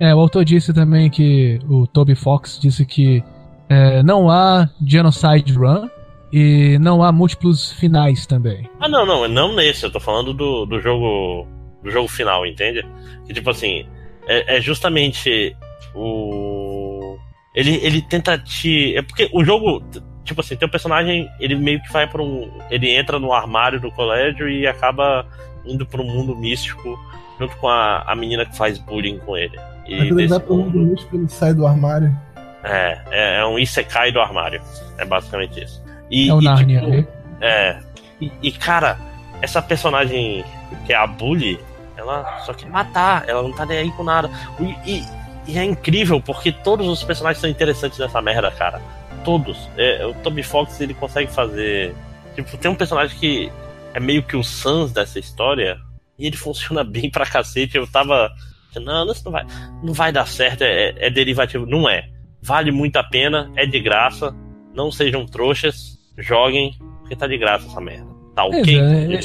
É, o autor disse também que. O Toby Fox disse que é, não há Genocide Run e não há múltiplos finais também. Ah, não, não, não nesse, eu tô falando do, do jogo. Do jogo final, entende? Que tipo assim, é, é justamente o. Ele, ele tenta te. É porque o jogo. Tipo assim, teu personagem, ele meio que vai pra um. Ele entra no armário do colégio e acaba indo pro mundo místico junto com a, a menina que faz bullying com ele. E quando ele vai pro mundo místico, ele sai do armário. é, é, é um Isekai do armário. É basicamente isso. E, É o e, Narnia. tipo, né? é. E, e, cara, essa personagem que é a Bully, ela só quer matar, ela não tá nem aí com nada. E, e- é incrível, porque todos os personagens são interessantes nessa merda, cara. Todos. É, o Toby Fox, ele consegue fazer. Tipo, tem um personagem que é meio que o Sans dessa história, e ele funciona bem pra cacete. Eu tava. Não, isso não vai, não vai dar certo, é, é derivativo. Não é. Vale muito a pena, é de graça. Não sejam trouxas, joguem, porque tá de graça essa merda. Pois King, é,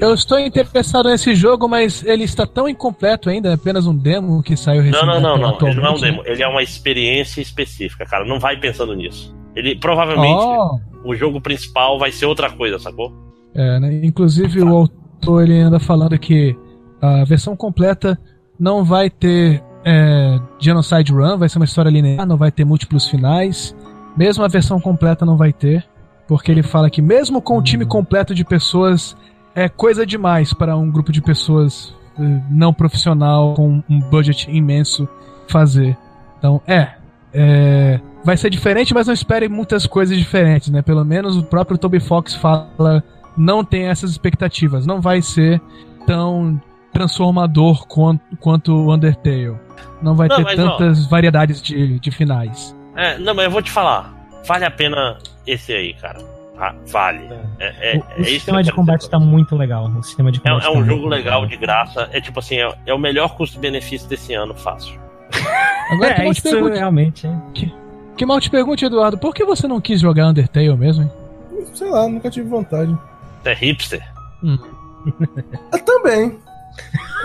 eu estou interessado nesse jogo, mas ele está tão incompleto ainda, é apenas um demo que saiu Não, recentemente. não, não, não. Ele não é um demo. Ele é uma experiência específica, cara. Não vai pensando nisso. Ele provavelmente Oh, o jogo principal vai ser outra coisa, sacou? é, né? Inclusive o autor ele anda falando que a versão completa não vai ter é, Genocide Run, vai ser uma história linear, não vai ter múltiplos finais. Mesmo a versão completa não vai ter, porque ele fala que mesmo com o time completo de pessoas é coisa demais para um grupo de pessoas eh, não profissional com um budget imenso fazer. Então, é, é, vai ser diferente, mas não espere muitas coisas diferentes, né? Pelo menos o próprio Toby Fox fala, não tem essas expectativas, não vai ser tão transformador quanto, quanto o Undertale. Não vai Não, ter mas, ó. tantas variedades de, de finais. É, não, mas eu vou te falar. Vale a pena esse aí, cara. Ah, vale. É, é, o, o é isso sistema que de combate dizer tá muito legal. O sistema de É, combate é tá um muito jogo legal, de graça. É tipo assim, é, é o melhor custo-benefício desse ano, fácil. Agora que É, mal te isso pergunte, realmente. é. que mal te pergunte, Eduardo, por que você não quis jogar Undertale mesmo, hein? Sei lá, nunca tive vontade. Você é hipster? Eu também.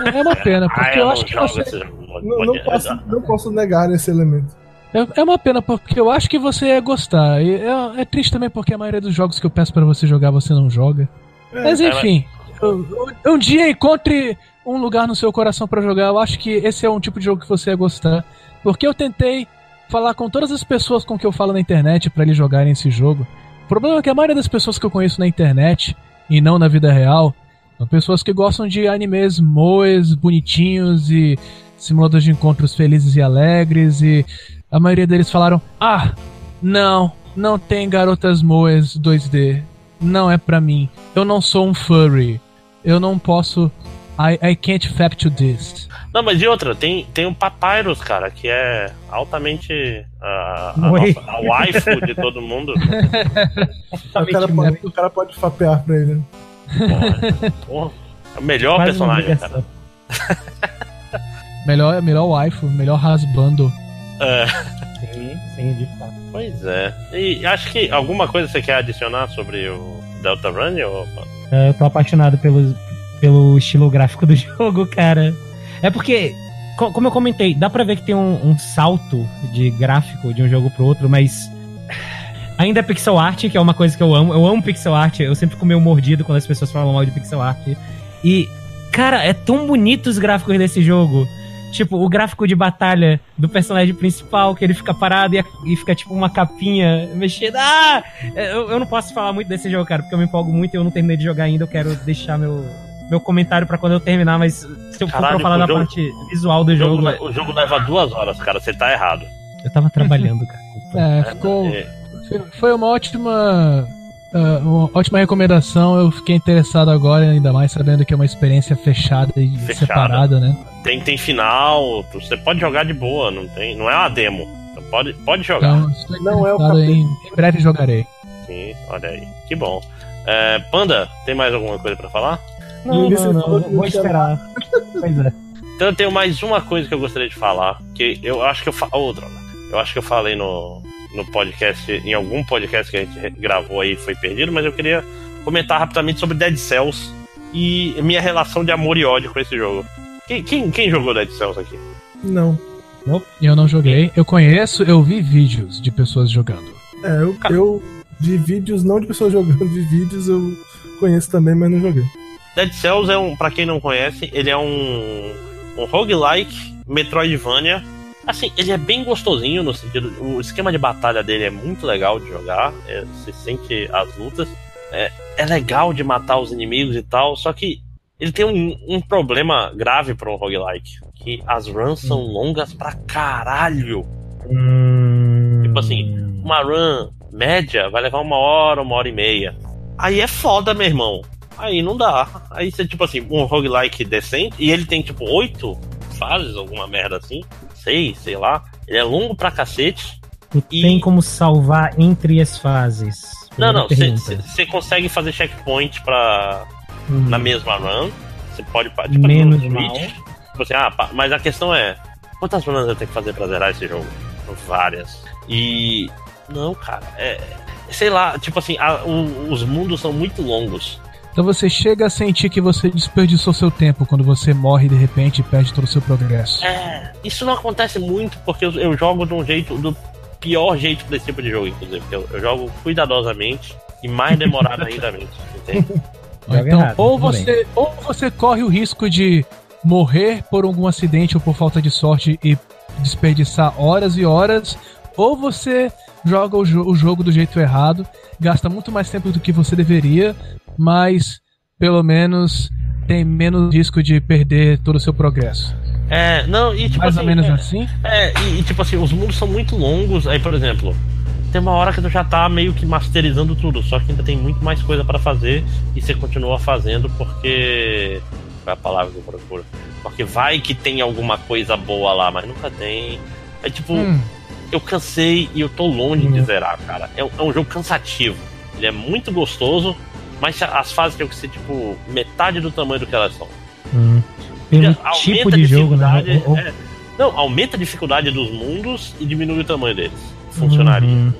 É uma pena, porque ah, eu, eu acho que você. Não, não, posso, não posso negar esse elemento. É, é uma pena, porque eu acho que você ia gostar. E é, é triste também porque a maioria dos jogos que eu peço pra você jogar você não joga. Mas É, enfim, eu- um dia encontre um lugar no seu coração pra jogar. Eu acho que esse é um tipo de jogo que você ia gostar. Porque eu tentei falar com todas as pessoas com que eu falo na internet pra eles jogarem esse jogo. O problema é que a maioria das pessoas que eu conheço na internet e não na vida real são pessoas que gostam de animes moes, bonitinhos e simuladores de encontros felizes e alegres e a maioria deles falaram: "Ah, não, não tem garotas moes 2D. Não é pra mim. Eu não sou um furry. Eu não posso I, I can't fap to this." Não, mas e outra, tem, tem o Papyrus, cara, que é altamente a, a, Oi. nossa- a waifu de todo mundo. O cara, pode, o cara pode fapear pra ele. né? Porra, porra. É o melhor personagem, cara. Melhor, melhor waifu, melhor rasbando. É, Sim, sim, de fato. pois é. E acho que alguma coisa você quer adicionar sobre o Delta Run? Ou... É, Eu tô apaixonado pelo, pelo estilo gráfico do jogo, cara. É porque, co- como eu comentei, dá pra ver que tem um, um salto de gráfico de um jogo pro outro, mas ainda é pixel art, que é uma coisa que eu amo. Eu amo pixel art, eu sempre fico meio mordido quando as pessoas falam mal de pixel art. E, cara, é tão bonito os gráficos desse jogo. Tipo, o gráfico de batalha do personagem principal, que ele fica parado e, a- e fica tipo uma capinha mexendo. Ah! Eu, eu não posso falar muito desse jogo, cara, porque eu me empolgo muito e eu não terminei de jogar ainda. Eu quero deixar meu, meu comentário pra quando eu terminar, mas se eu for Caralho, falar da jogo- parte visual do O jogo, jogo, o jogo leva duas horas, cara. Você tá errado. eu tava trabalhando, cara. É, ficou. É, Foi uma ótima. Uma ótima recomendação. Eu fiquei interessado agora, ainda mais sabendo que é uma experiência fechada e Fechada. separada, né? tem, tem final, você pode jogar de boa, não, tem, não é uma demo. Você pode, pode jogar. Então, Não é o interessado em, em breve jogarei. Sim, olha aí. Que bom. É, Panda, tem mais alguma coisa pra falar? Não, não, não, vou não tinha esperar. pois é. Então eu tenho mais uma coisa que eu gostaria de falar, que eu acho que eu fa... oh, droga. Eu acho que eu falei no, no podcast, em algum podcast que a gente gravou aí foi perdido, mas eu queria comentar rapidamente sobre Dead Cells e minha relação de amor e ódio com esse jogo. Quem, quem, quem jogou Dead Cells aqui? Não. Eu não joguei. Eu conheço, eu vi vídeos de pessoas jogando. É, eu, eu de vídeos, não de pessoas jogando, de vídeos eu conheço também, mas não joguei. Dead Cells é um, para quem não conhece, ele é um um roguelike Metroidvania. Assim, ele é bem gostosinho no sentido, o esquema de batalha dele é muito legal de jogar, é, você sente as lutas, é, é legal de matar os inimigos e tal, só que ele tem um, um problema grave para um roguelike, que as runs são longas pra caralho. Hum... Tipo assim, Uma run média vai levar uma hora, uma hora e meia. Aí é foda, meu irmão. Aí não dá. Aí você, tipo assim, um roguelike decente, e ele tem, tipo, oito fases, alguma merda assim. Seis, sei lá. Ele é longo pra cacete. Tu E- tem como salvar entre as fases? Não, não, você consegue fazer checkpoint pra, Hum. na mesma run. Você pode, pa- tipo, Menos no mal. Switch. Tipo assim, ah, mas a questão é: quantas runs eu tenho que fazer pra zerar esse jogo? Várias. E. Não, cara, é. Sei lá, tipo assim, a- o- os mundos são muito longos. Então você chega a sentir que você desperdiçou seu tempo quando você morre de repente e perde todo o seu progresso. É, isso não acontece muito porque eu, eu jogo de um jeito, do pior jeito desse tipo de jogo, inclusive. Eu, eu jogo cuidadosamente e mais demorado ainda, entende? então, errado, ou você, ou você corre o risco de morrer por algum acidente ou por falta de sorte e desperdiçar horas e horas, ou você joga o, jo o jogo do jeito errado, gasta muito mais tempo do que você deveria, mas pelo menos tem menos risco de perder todo o seu progresso. É, não, e tipo Mais assim, ou menos é, assim? É, e, e, tipo assim, os mundos são muito longos. Aí, por exemplo, tem uma hora que tu já tá meio que masterizando tudo, só que ainda tem muito mais coisa para fazer e você continua fazendo porque. Qual é a palavra que eu procuro? Porque vai que tem alguma coisa boa lá, mas nunca tem. É tipo, hum. eu cansei e eu tô longe hum. de zerar, cara. É, é um jogo cansativo. Ele é muito gostoso, mas as fases tem que ser, tipo, metade do tamanho do que elas são. Hum. Pelo tipo de jogo, né? É, não, aumenta a dificuldade dos mundos e diminui o tamanho deles. Funcionaria, uhum.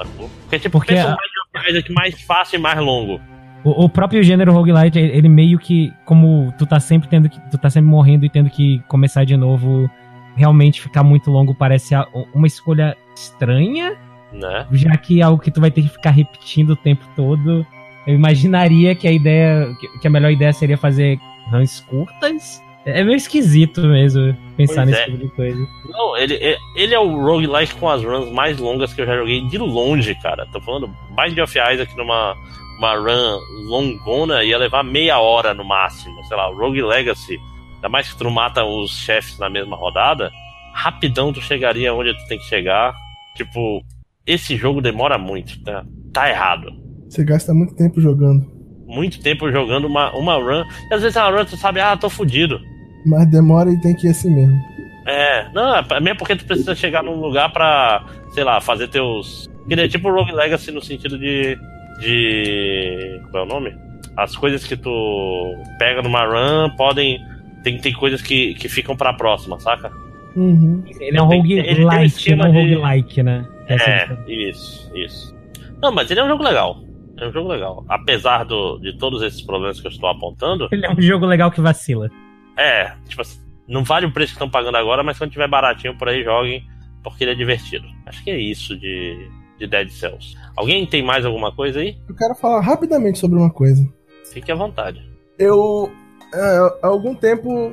Porque, tipo, Porque pensa a... mais, mais fácil e mais longo. O, o, próprio gênero roguelite, ele meio que, como tu tá sempre tendo que. Tu tá sempre morrendo e tendo que começar de novo, realmente ficar muito longo parece uma escolha estranha. Né? Já que é algo que tu vai ter que ficar repetindo o tempo todo. Eu imaginaria que a ideia. que a melhor ideia seria fazer runs curtas. É meio esquisito mesmo pensar pois nesse é. tipo de coisa. Não, ele, ele é o roguelike com as runs mais longas que eu já joguei de longe, cara. Tô falando Bind of Isaac numa uma run longona ia levar meia hora no máximo. Sei lá, o Rogue Legacy, ainda mais que tu não mata os chefes na mesma rodada, rapidão tu chegaria onde tu tem que chegar. Tipo, esse jogo demora muito, tá? Tá errado. Você gasta muito tempo jogando. Muito tempo jogando uma, uma run. E às vezes a run tu sabe, ah, tô fudido. Mas demora e tem que ir assim mesmo. É, não, é mesmo porque tu precisa chegar num lugar pra, sei lá, fazer teus. Queria tipo Rogue Legacy no sentido de. de. Qual é o nome? As coisas que tu pega numa run podem. Tem, tem coisas que, que ficam pra próxima, saca? Uhum. Ele é um roguelite, não um roguelike, né? É, isso, isso. Não, mas ele é um jogo legal. É um jogo legal. Apesar do, de todos esses problemas que eu estou apontando. Ele é um jogo legal que vacila. É, tipo assim, não vale o preço que estão pagando agora, mas quando tiver baratinho por aí, joguem, porque ele é divertido. Acho que é isso de, de Dead Cells. Alguém tem mais alguma coisa aí? Eu quero falar rapidamente sobre uma coisa. Fique à vontade. Eu, é, há algum tempo,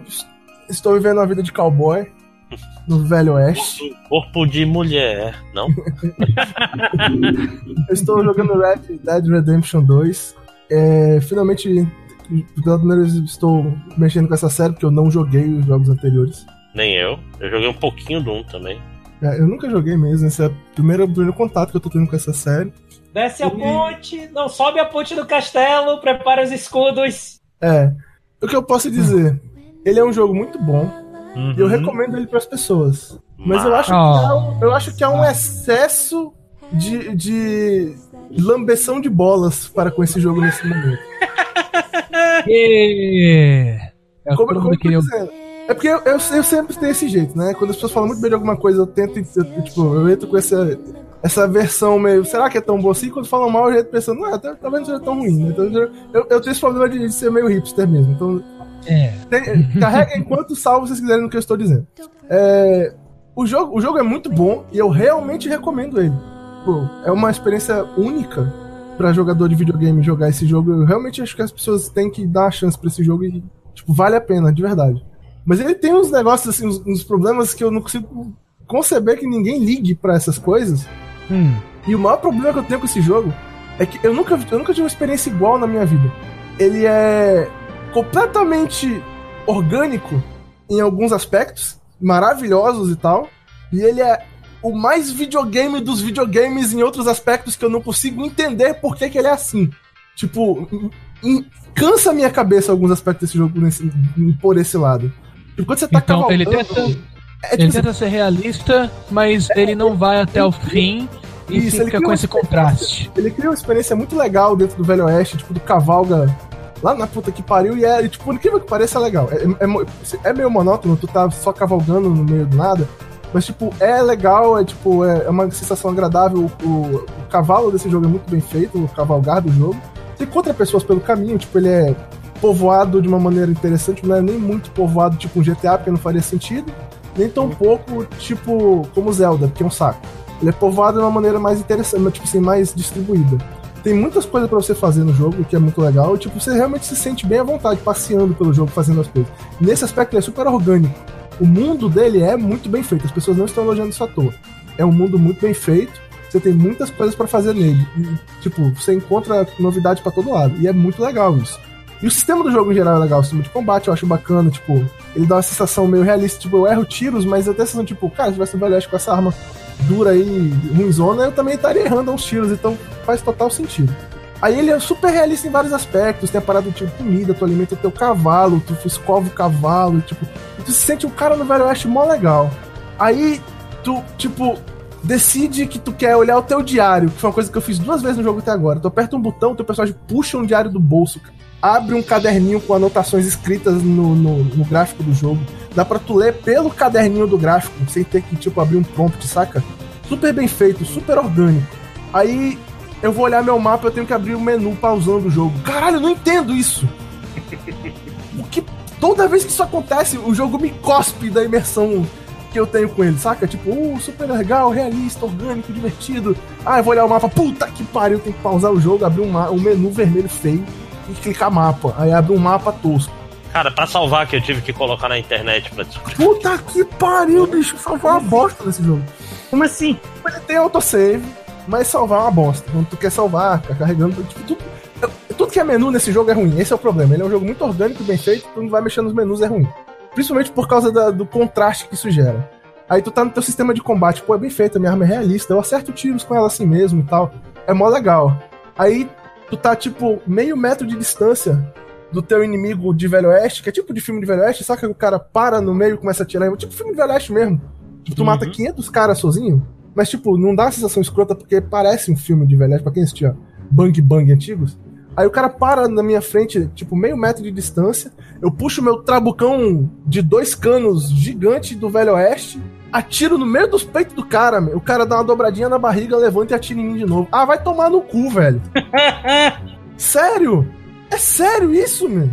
estou vivendo a vida de cowboy no Velho Oeste. Corpo de mulher, não? eu estou jogando Red Dead Redemption 2. É, finalmente pela primeira vez estou mexendo com essa série, porque eu não joguei os jogos anteriores. Nem eu. Eu joguei um pouquinho do 1 também. É, eu nunca joguei mesmo, esse é o primeiro, primeiro contato que eu tô tendo com essa série. Desce a ponte, não sobe a ponte do castelo, prepara os escudos. É. O que eu posso dizer? Ele é um jogo muito bom. Uhum. E eu recomendo ele para as pessoas. Mas eu acho, oh. que há um, eu acho que há um excesso de, de lambeção de bolas para com esse jogo nesse momento. É como, como que eu... É porque eu, eu, eu, sempre tenho esse jeito, né? Quando as pessoas falam muito bem de alguma coisa, eu tento, eu, tipo, eu entro com essa, essa versão meio, será que é tão boa assim? Quando falam mal, eu entro pensando, não, talvez não seja tão ruim, né? Então, eu, eu tenho esse problema de, de ser meio hipster mesmo. Então, é. Tem, carreguem quanto salvo vocês quiserem no que eu estou dizendo. É, o, jogo, o jogo é muito bom e eu realmente recomendo ele. Pô, é uma experiência única para jogador de videogame jogar esse jogo. Eu realmente acho que as pessoas têm que dar a chance para esse jogo e, tipo, vale a pena, de verdade. Mas ele tem uns negócios, assim, uns, uns problemas que eu não consigo conceber que ninguém ligue para essas coisas. Hum. E o maior problema que eu tenho com esse jogo é que eu nunca, eu nunca tive uma experiência igual na minha vida. Ele é completamente orgânico em alguns aspectos, maravilhosos e tal. E ele é o mais videogame dos videogames em outros aspectos que eu não consigo entender por que, que ele é assim. Tipo, cansa a minha cabeça alguns aspectos desse jogo nesse, por esse lado. Tipo, quando você tá então, ele tenta, é, tipo, ele tenta ser realista, mas é, ele não vai até o fim e isso, fica com esse contraste. Ele cria uma experiência muito legal dentro do Velho Oeste, tipo, do cavalga lá na puta que pariu e é, tipo, por incrível que pareça, é legal. É, é, é meio monótono, tu tá só cavalgando no meio do nada, mas, tipo, é legal, é tipo, é, é uma sensação agradável. O, o, o, cavalo desse jogo é muito bem feito, o cavalgar do jogo. Você encontra pessoas pelo caminho, tipo, ele é povoado de uma maneira interessante, não é nem muito povoado tipo um GTA, porque não faria sentido, nem tão pouco tipo como Zelda, que é um saco. Ele é povoado de uma maneira mais interessante, tipo assim, mais distribuída. Tem muitas coisas para você fazer no jogo, que é muito legal, e tipo, você realmente se sente bem à vontade passeando pelo jogo, fazendo as coisas. Nesse aspecto ele é super orgânico. O mundo dele é muito bem feito, as pessoas não estão elogiando isso à toa. É um mundo muito bem feito, você tem muitas coisas para fazer nele. E, tipo, você encontra novidade para todo lado. E é muito legal isso. E o sistema do jogo em geral é legal, o sistema de combate eu acho bacana, tipo, ele dá uma sensação meio realista, tipo, eu erro tiros, mas eu tenho sensação, tipo, cara, se tivesse um velho com essa arma dura aí, ruimzona, eu também estaria errando uns tiros, então faz total sentido. Aí ele é super realista em vários aspectos, tem a parada do tipo comida, tu alimenta teu cavalo, tu escova o cavalo, tipo, tu se sente um cara no Velho Oeste mó legal. Aí tu, tipo, decide que tu quer olhar o teu diário, que foi uma coisa que eu fiz duas vezes no jogo até agora. Tu aperta um botão, teu personagem puxa um diário do bolso, cara abre um caderninho com anotações escritas no, no, no, gráfico do jogo. Dá pra tu ler pelo caderninho do gráfico, sem ter que, tipo, abrir um prompt, saca? Super bem feito, super orgânico. Aí eu vou olhar meu mapa, eu tenho que abrir o menu pausando o jogo. Caralho, eu não entendo isso! Porque toda vez que isso acontece, o jogo me cospe da imersão que eu tenho com ele, saca? Tipo, uh, super legal, realista, orgânico, divertido. Ah, eu vou olhar o mapa, puta que pariu, tem que pausar o jogo, abrir um, um menu vermelho feio e clicar mapa. Aí abre um mapa tosco. Cara, pra salvar que eu tive que colocar na internet pra descobrir. Puta que pariu, bicho. Salvar uma bosta nesse jogo. Como assim? Ele tem autosave, mas salvar é uma bosta. Quando tu quer salvar, tá carregando. Tipo, tudo, tudo que é menu nesse jogo é ruim. Esse é o problema. Ele é um jogo muito orgânico, bem feito. Tu não vai mexer nos menus, é ruim. Principalmente por causa da, do contraste que isso gera. Aí tu tá no teu sistema de combate, pô, é bem feito, a minha arma é realista, eu acerto tiros com ela assim mesmo e tal. É mó legal. Aí tu tá, tipo, meio metro de distância do teu inimigo de Velho Oeste, que é tipo de filme de Velho Oeste, sabe que o cara para no meio e começa a atirar, tipo filme de Velho Oeste mesmo. Tipo, tu uhum. mata 500 caras sozinho, mas, tipo, não dá a sensação escrota porque parece um filme de Velho Oeste, pra quem assistia Bang Bang antigos. Aí o cara para na minha frente, tipo, meio metro de distância, eu puxo meu trabucão de dois canos gigante do Velho Oeste, atiro no meio dos peitos do cara, meu. O cara dá uma dobradinha na barriga, levanta e atira em mim de novo. Ah, vai tomar no cu, velho. sério? É sério isso, meu?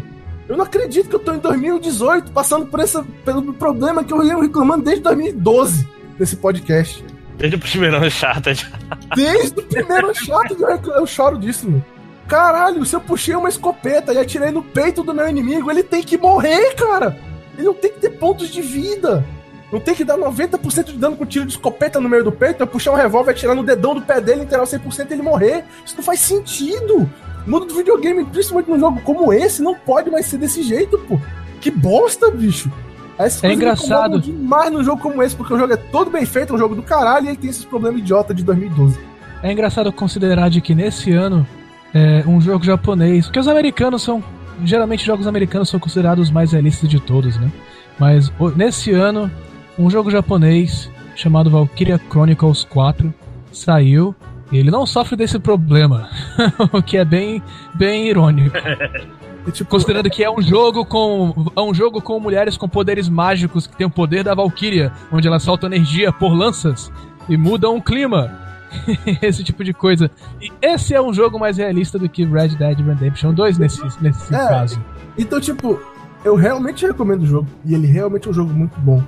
Eu não acredito que eu tô em 2018 passando por esse, pelo problema que eu ia reclamando desde 2012 nesse podcast. Desde o primeiro Uncharted. Desde o primeiro Uncharted eu, eu choro disso, meu. Caralho, se eu puxei uma escopeta e atirei no peito do meu inimigo, ele tem que morrer, cara. Ele não tem que ter pontos de vida. Não tem que dar 90% de dano com tiro de escopeta no meio do peito, eu puxar um revólver, atirar no dedão do pé dele, inteirar 100% e ele morrer. Isso não faz sentido. O mundo do videogame, principalmente num jogo como esse, não pode mais ser desse jeito, pô. Que bosta, bicho. Essas é engraçado. demais num jogo como esse, porque o jogo é todo bem feito, é um jogo do caralho e ele tem esses problemas idiota de 2012. É engraçado considerar de que nesse ano, é, um jogo japonês, porque os americanos são. Geralmente jogos americanos são considerados os mais realistas de todos, né? Mas nesse ano, um jogo japonês chamado Valkyria Chronicles 4 saiu e ele não sofre desse problema, o que é bem, bem irônico. tipo, Considerando que é um jogo com é um jogo com mulheres com poderes mágicos que tem o poder da Valkyria, onde elas soltam energia por lanças e mudam o clima. esse tipo de coisa. E esse é um jogo mais realista do que Red Dead Redemption 2 nesse, nesse é, caso. Então, tipo, eu realmente recomendo o jogo. E ele realmente é um jogo muito bom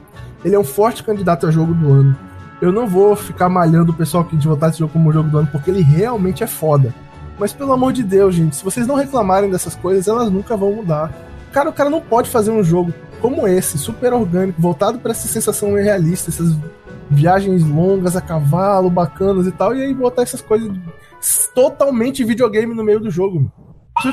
ele é um forte candidato a jogo do ano. Eu não vou ficar malhando o pessoal aqui de votar esse jogo como jogo do ano, porque ele realmente é foda. Mas pelo amor de Deus, gente, se vocês não reclamarem dessas coisas, elas nunca vão mudar. Cara, o cara não pode fazer um jogo como esse, super orgânico, voltado para essa sensação realista, essas viagens longas a cavalo, bacanas e tal, e aí botar essas coisas totalmente videogame no meio do jogo.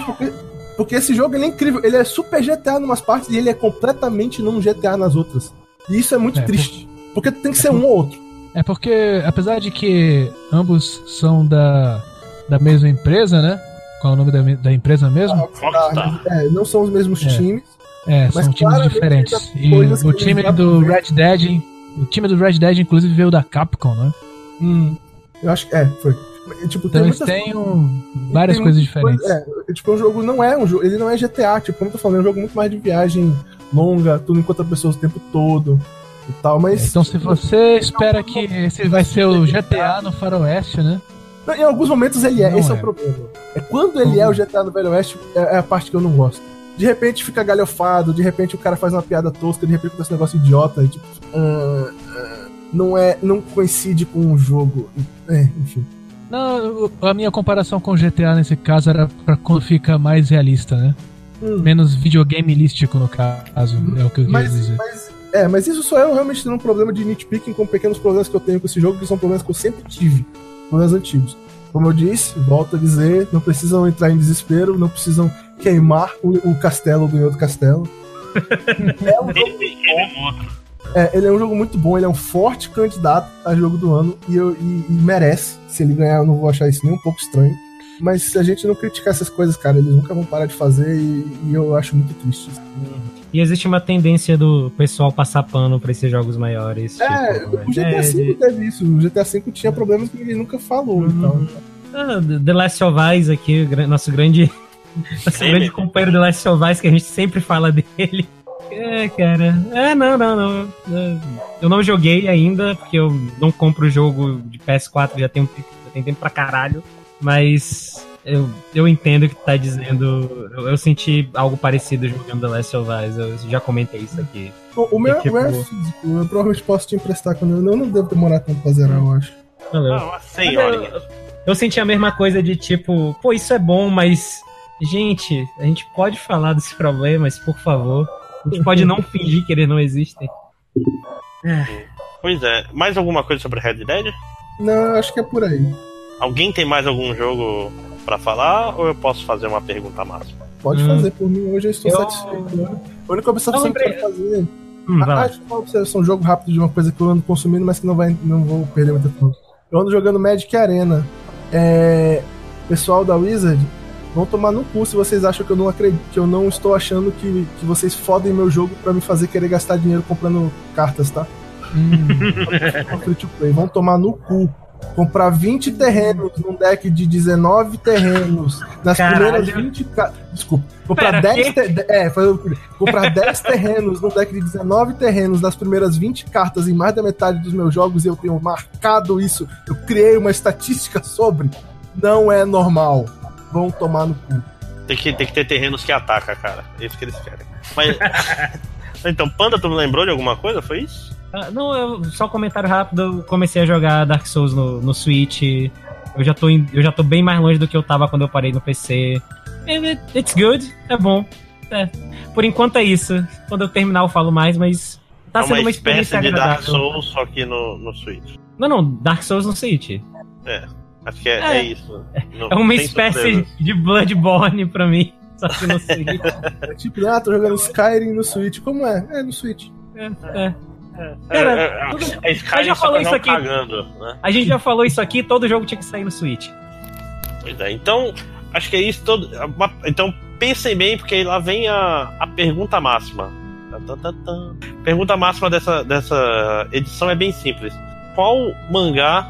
Porque, porque esse jogo é incrível, ele é super GTA em umas partes e ele é completamente não GTA nas outras. E isso é muito é, triste. Por... Porque tem que é ser por... um ou outro. É porque, apesar de que ambos são da, da mesma empresa, né? Qual é o nome da, da empresa mesmo? Ah, é, não são os mesmos é. times. É, são times diferentes. E o time do Red Dead. O time do Red Dead, inclusive, veio da Capcom, né? Hum. Eu acho que. É, foi. Tipo, então tem eles têm um, várias coisas diferentes. Coisa, é, tipo, o jogo não é um jogo. Ele não é GTA, tipo, como eu tô falando, é um jogo muito mais de viagem longa, tu não encontra pessoas o tempo todo e tal, mas. Então se você espera que esse vai ser o GTA no Faroeste, né? Em alguns momentos ele é, Não esse é. é. o problema. É quando ele é o GTA no Velho Oeste, é, é a parte que eu não gosto. De repente fica galhofado, de repente o cara faz uma piada tosca, de repente acontece um negócio idiota, e, tipo, ah, ah, não é, não coincide com o jogo. É, enfim. Não, a minha comparação com GTA nesse caso era pra quando fica mais realista, né? Hum. Menos videogameístico, no caso, é o que eu quis dizer. mas, é, mas isso só eu realmente tendo um problema de nitpicking com pequenos problemas que eu tenho com esse jogo, que são problemas que eu sempre tive, problemas antigos. Como eu disse, volto a dizer, não precisam entrar em desespero, não precisam queimar o, o castelo do outro castelo. é, um jogo, é um é, ele é um jogo muito bom, ele é um forte candidato a jogo do ano e, eu- e- e merece. Se ele ganhar, eu não vou achar isso nem um pouco estranho. Mas se a gente não criticar essas coisas, cara, eles nunca vão parar de fazer e, e eu acho muito triste. E existe uma tendência do pessoal passar pano pra esses jogos maiores. É, tipo, o GTA é, V de- teve isso. O GTA V tinha problemas que ninguém nunca falou e tal. Uhum. Ah, The Last of Us aqui, nosso grande. Nosso Sim, grande companheiro The Last of Us, que a gente sempre fala dele. É, cara. É, não, não, não. É, Eu não joguei ainda, porque eu não compro o jogo de PS4 já tem, já tem tempo pra caralho. Mas eu, eu entendo o que tu tá dizendo. Eu, eu senti algo parecido jogando The Last of Us. Eu já comentei isso aqui. Bom, o meu, É tipo- é físico, eu provavelmente posso te emprestar quando eu, eu não devo demorar tanto pra zerar, eu acho. Valeu. Ah, uma. Eu, eu senti a mesma coisa de tipo, pô, isso é bom, mas. Gente, a gente pode falar desses problemas, por favor. A gente pode não fingir que eles não existem. Pois é. Mais alguma coisa sobre Red Dead? Não, acho que é por aí. Alguém tem mais algum jogo pra falar ou eu posso fazer uma pergunta máxima? Pode Hum. fazer por mim, hoje eu estou Eu- satisfeito. A única observação que eu quero fazer. Hum, Ah, lá. acho que uma observação, um jogo rápido de uma coisa que eu ando consumindo, mas que não, vai, não vou perder muito tempo. Eu ando jogando Magic Arena. É, pessoal da Wizard, vão tomar no cu se vocês acham que eu não acredito, que eu não estou achando que, que vocês fodem meu jogo pra me fazer querer gastar dinheiro comprando cartas, tá? Hum, free to play. Vão tomar no cu. Comprar 20 terrenos num deck de 19 terrenos nas Caralho. primeiras 20 ca... Desculpa. Comprar Pera, 10 te... de- É, foi... comprar 10 terrenos num deck de 19 terrenos nas primeiras 20 cartas em mais da metade dos meus jogos e eu tenho marcado isso. Eu criei uma estatística sobre. Não é normal. Vão tomar no cu. Tem que, tem que ter terrenos que atacam, cara. É isso que eles querem. Mas. então, Panda, tu me lembrou de alguma coisa? Foi isso? Ah, não, eu, só um comentário rápido. Eu comecei a jogar Dark Souls no, no Switch. Eu já, tô em- eu já tô bem mais longe do que eu tava quando eu parei no PC. It- It's good, é bom. É. Por enquanto é isso. Quando eu terminar eu falo mais, mas tá é sendo uma uma espécie experiência de Dark. Souls, só que no, no Switch. Não, não, Dark Souls no Switch. Acho que é, É. é isso. Não- É uma espécie surpresa. de Bloodborne pra mim. Só que no Switch. É tipo, ah, tô jogando Skyrim no Switch. Como é? É no Switch. É, é. É, Cara, é, é, tudo- Skyrim eu já pra isso aqui. cagando, né? A gente já falou isso aqui, todo jogo tinha que sair no Switch. Pois é. Então, acho que é isso. Todo, então, pensem bem, porque lá vem a, a pergunta máxima. Pergunta máxima dessa, dessa edição é bem simples. Qual mangá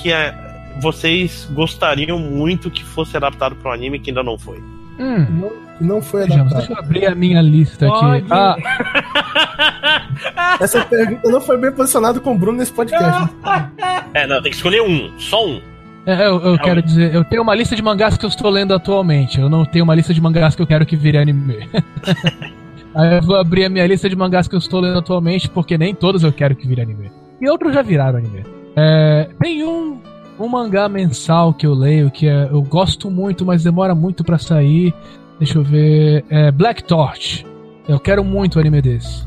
que é, vocês gostariam muito que fosse adaptado para um anime que ainda não foi? Hum. Não, não foi Vejamos, adaptado. deixa eu abrir a minha lista aqui. Ah, Essa pergunta não foi bem posicionada com o Bruno nesse podcast. É, não, tem que escolher um, só um. é, eu, eu quero dizer, eu tenho uma lista de mangás que eu estou lendo atualmente. Eu não tenho uma lista de mangás que eu quero que vire anime. Aí eu vou abrir a minha lista de mangás que eu estou lendo atualmente, porque nem todos eu quero que vire anime. E outros já viraram anime. É, tem um, um mangá mensal que eu leio que é, eu gosto muito, mas demora muito pra sair. Deixa eu ver. É Black Torch. Eu quero muito um anime desse.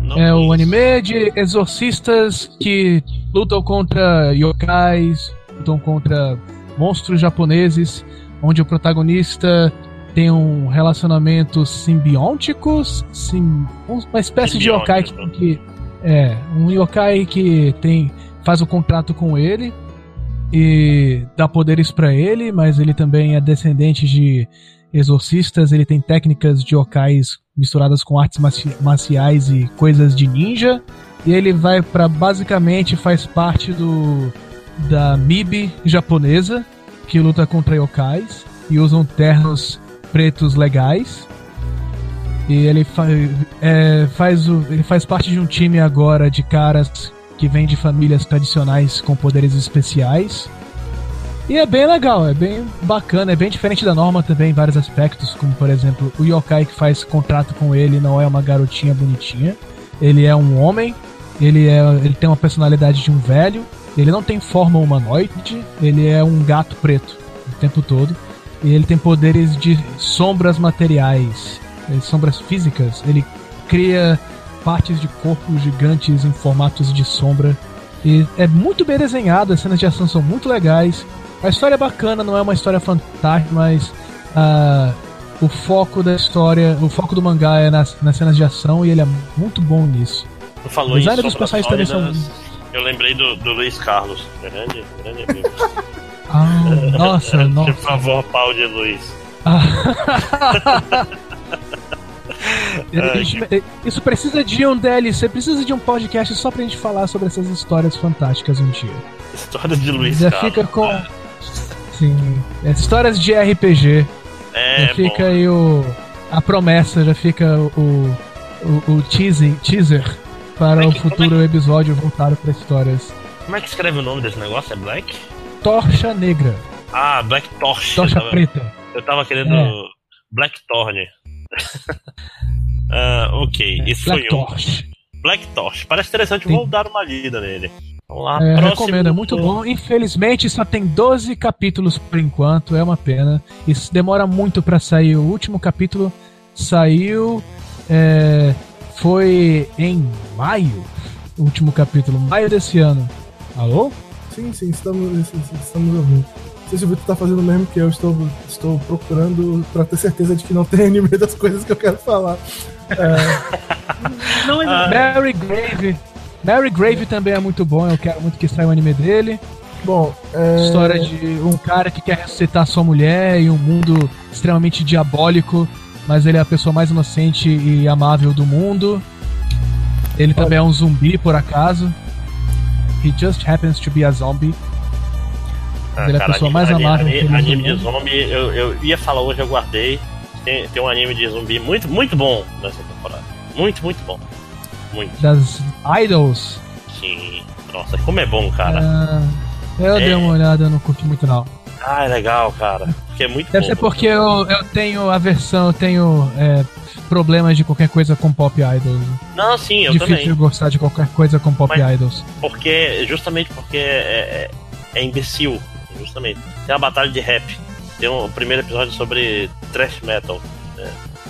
Não É o anime de exorcistas que lutam contra yokais, lutam contra monstros japoneses, onde o protagonista tem um relacionamento simbiótico, sim, uma espécie de yokai que, que é um yokai que tem faz o contrato com ele e dá poderes pra ele, mas ele também é descendente de exorcistas, ele tem técnicas de yokais misturadas com artes marci- marciais e coisas de ninja. E ele vai pra basicamente faz parte do da MIB japonesa que luta contra yokais e usam ternos pretos legais. E ele fa é, faz o, ele faz parte de um time agora de caras que vem de famílias tradicionais com poderes especiais. E é bem legal, é bem bacana, é bem diferente da norma também em vários aspectos, como por exemplo, o yokai que faz contrato com ele não é uma garotinha bonitinha, ele é um homem, ele, é, ele tem uma personalidade de um velho, ele não tem forma humanoide, ele é um gato preto o tempo todo, e ele tem poderes de sombras materiais, eh, sombras físicas, ele cria partes de corpos gigantes em formatos de sombra. E é muito bem desenhado, as cenas de ação são muito legais. A história é bacana, não é uma história fantástica, mas uh, o foco da história, o foco do mangá é nas, nas cenas de ação e ele é muito bom nisso. Tu falou O design em dos personagens também sólidas, Eu lembrei do, do Luiz Carlos. Grande, grande amigo. Ah, nossa, nossa. Por favor, pau de Luiz. Isso precisa de um DLC, precisa de um podcast só pra gente falar sobre essas histórias fantásticas um dia. História de Luiz Já Carlos. fica com. Sim. é, Histórias de RPG. É, já fica bom. aí o. A promessa, já fica o. O, o teasing, teaser para é o que- como futuro episódio voltado para histórias. Como é que escreve o nome desse negócio? É Black? Torcha Negra. Ah, Black Torch. Tocha eu, tava, Preta. eu tava querendo É. Black Torne. Ah, ok, isso Black foi um. Torch. Black Torch. Parece interessante, Sim. vou dar uma lida nele. Vamos lá, É, próximo. recomendo, é muito bom. Infelizmente só tem 12 capítulos por enquanto, é uma pena. Isso demora muito pra sair. O último capítulo saiu. é, foi em maio. O último capítulo, maio desse ano. Alô? Sim, sim, estamos, estamos ouvindo. Não sei se o Vitor tá fazendo o mesmo que eu, estou, estou procurando pra ter certeza de que não tem anime das coisas que eu quero falar. Não, mas Ah. Mary Grave. Mary Grave também é muito bom, eu quero muito que saia o anime dele. Bom, é, História de um cara que quer ressuscitar sua mulher em um mundo extremamente diabólico, mas ele é a pessoa mais inocente e amável do mundo. Ele também é um zumbi, por acaso. He just happens to be a zombie. Ah, Ele é a pessoa mais anime, amável Anime, que ele anime de zumbi, eu, eu ia falar hoje, eu guardei. Tem, tem um anime de zumbi muito, muito bom nessa temporada. Muito, muito bom. Muito. Das Idols. Sim. Nossa, como é bom, cara. Ah, eu É. dei uma olhada, eu não curti muito não. Ah, é legal, cara. Porque é muito Deve bom. ser porque eu, eu tenho aversão, eu tenho é, problemas de qualquer coisa com pop idols. Não, sim, eu Difícil também. gostar de qualquer coisa com pop Mas- idols. Porque, justamente porque é, é, é imbecil. Justamente. Tem uma batalha de rap. Tem um primeiro episódio sobre thrash metal.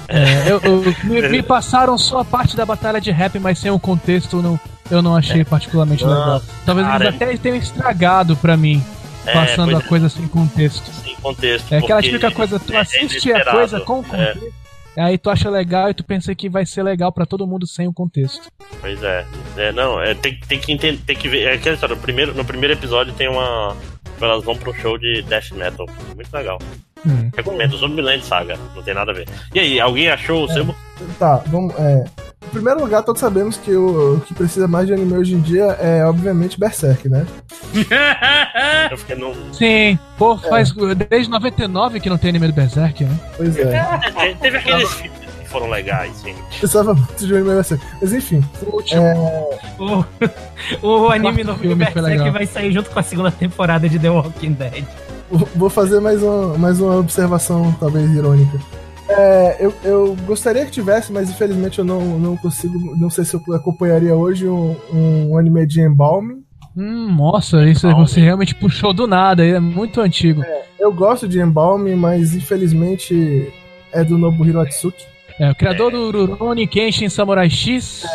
É, eu- eu- me, me passaram só a parte da batalha de rap, mas sem o contexto não, eu não achei particularmente Não, legal. Talvez cara, eles até tenham estragado pra mim, É, passando pois a coisa sem contexto. é, sem contexto. É aquela típica coisa, tu é- é assiste a coisa com É, contexto, aí tu acha legal e tu pensa que vai ser legal pra todo mundo sem o contexto. Pois é. É, não, é, tem, tem que entender, tem que ver. É aquela história, no primeiro, no primeiro episódio tem uma. Elas vão pra um show de death metal. Muito legal. Hum. Recomendo, Zombieland Saga. Não tem nada a ver. E aí, alguém achou o É. seu? Tá, vamos. É, em primeiro lugar, todos sabemos que o, o que precisa mais de anime hoje em dia é, obviamente, Berserk, né? Eu fiquei no. Sim, pô, faz desde 99 que não tem anime do Berserk, né? Pois é. Te- Teve aqueles foram legais, gente. Precisava muito de um anime Berserk. Mas enfim, O último. o, o anime novo do Berserk vai sair junto com a segunda temporada de The Walking Dead. vou- fazer mais uma, mais uma observação, talvez irônica. É, eu, eu gostaria que tivesse, mas infelizmente eu não, não consigo. Não sei se eu acompanharia hoje um, um anime de Embalming. Hum, nossa, isso Calma. você realmente puxou do nada, é muito antigo. Eu gosto de Embalming, mas infelizmente é do Nobuhiro Atsuki. É, o criador do Rurouni Kenshin Samurai X.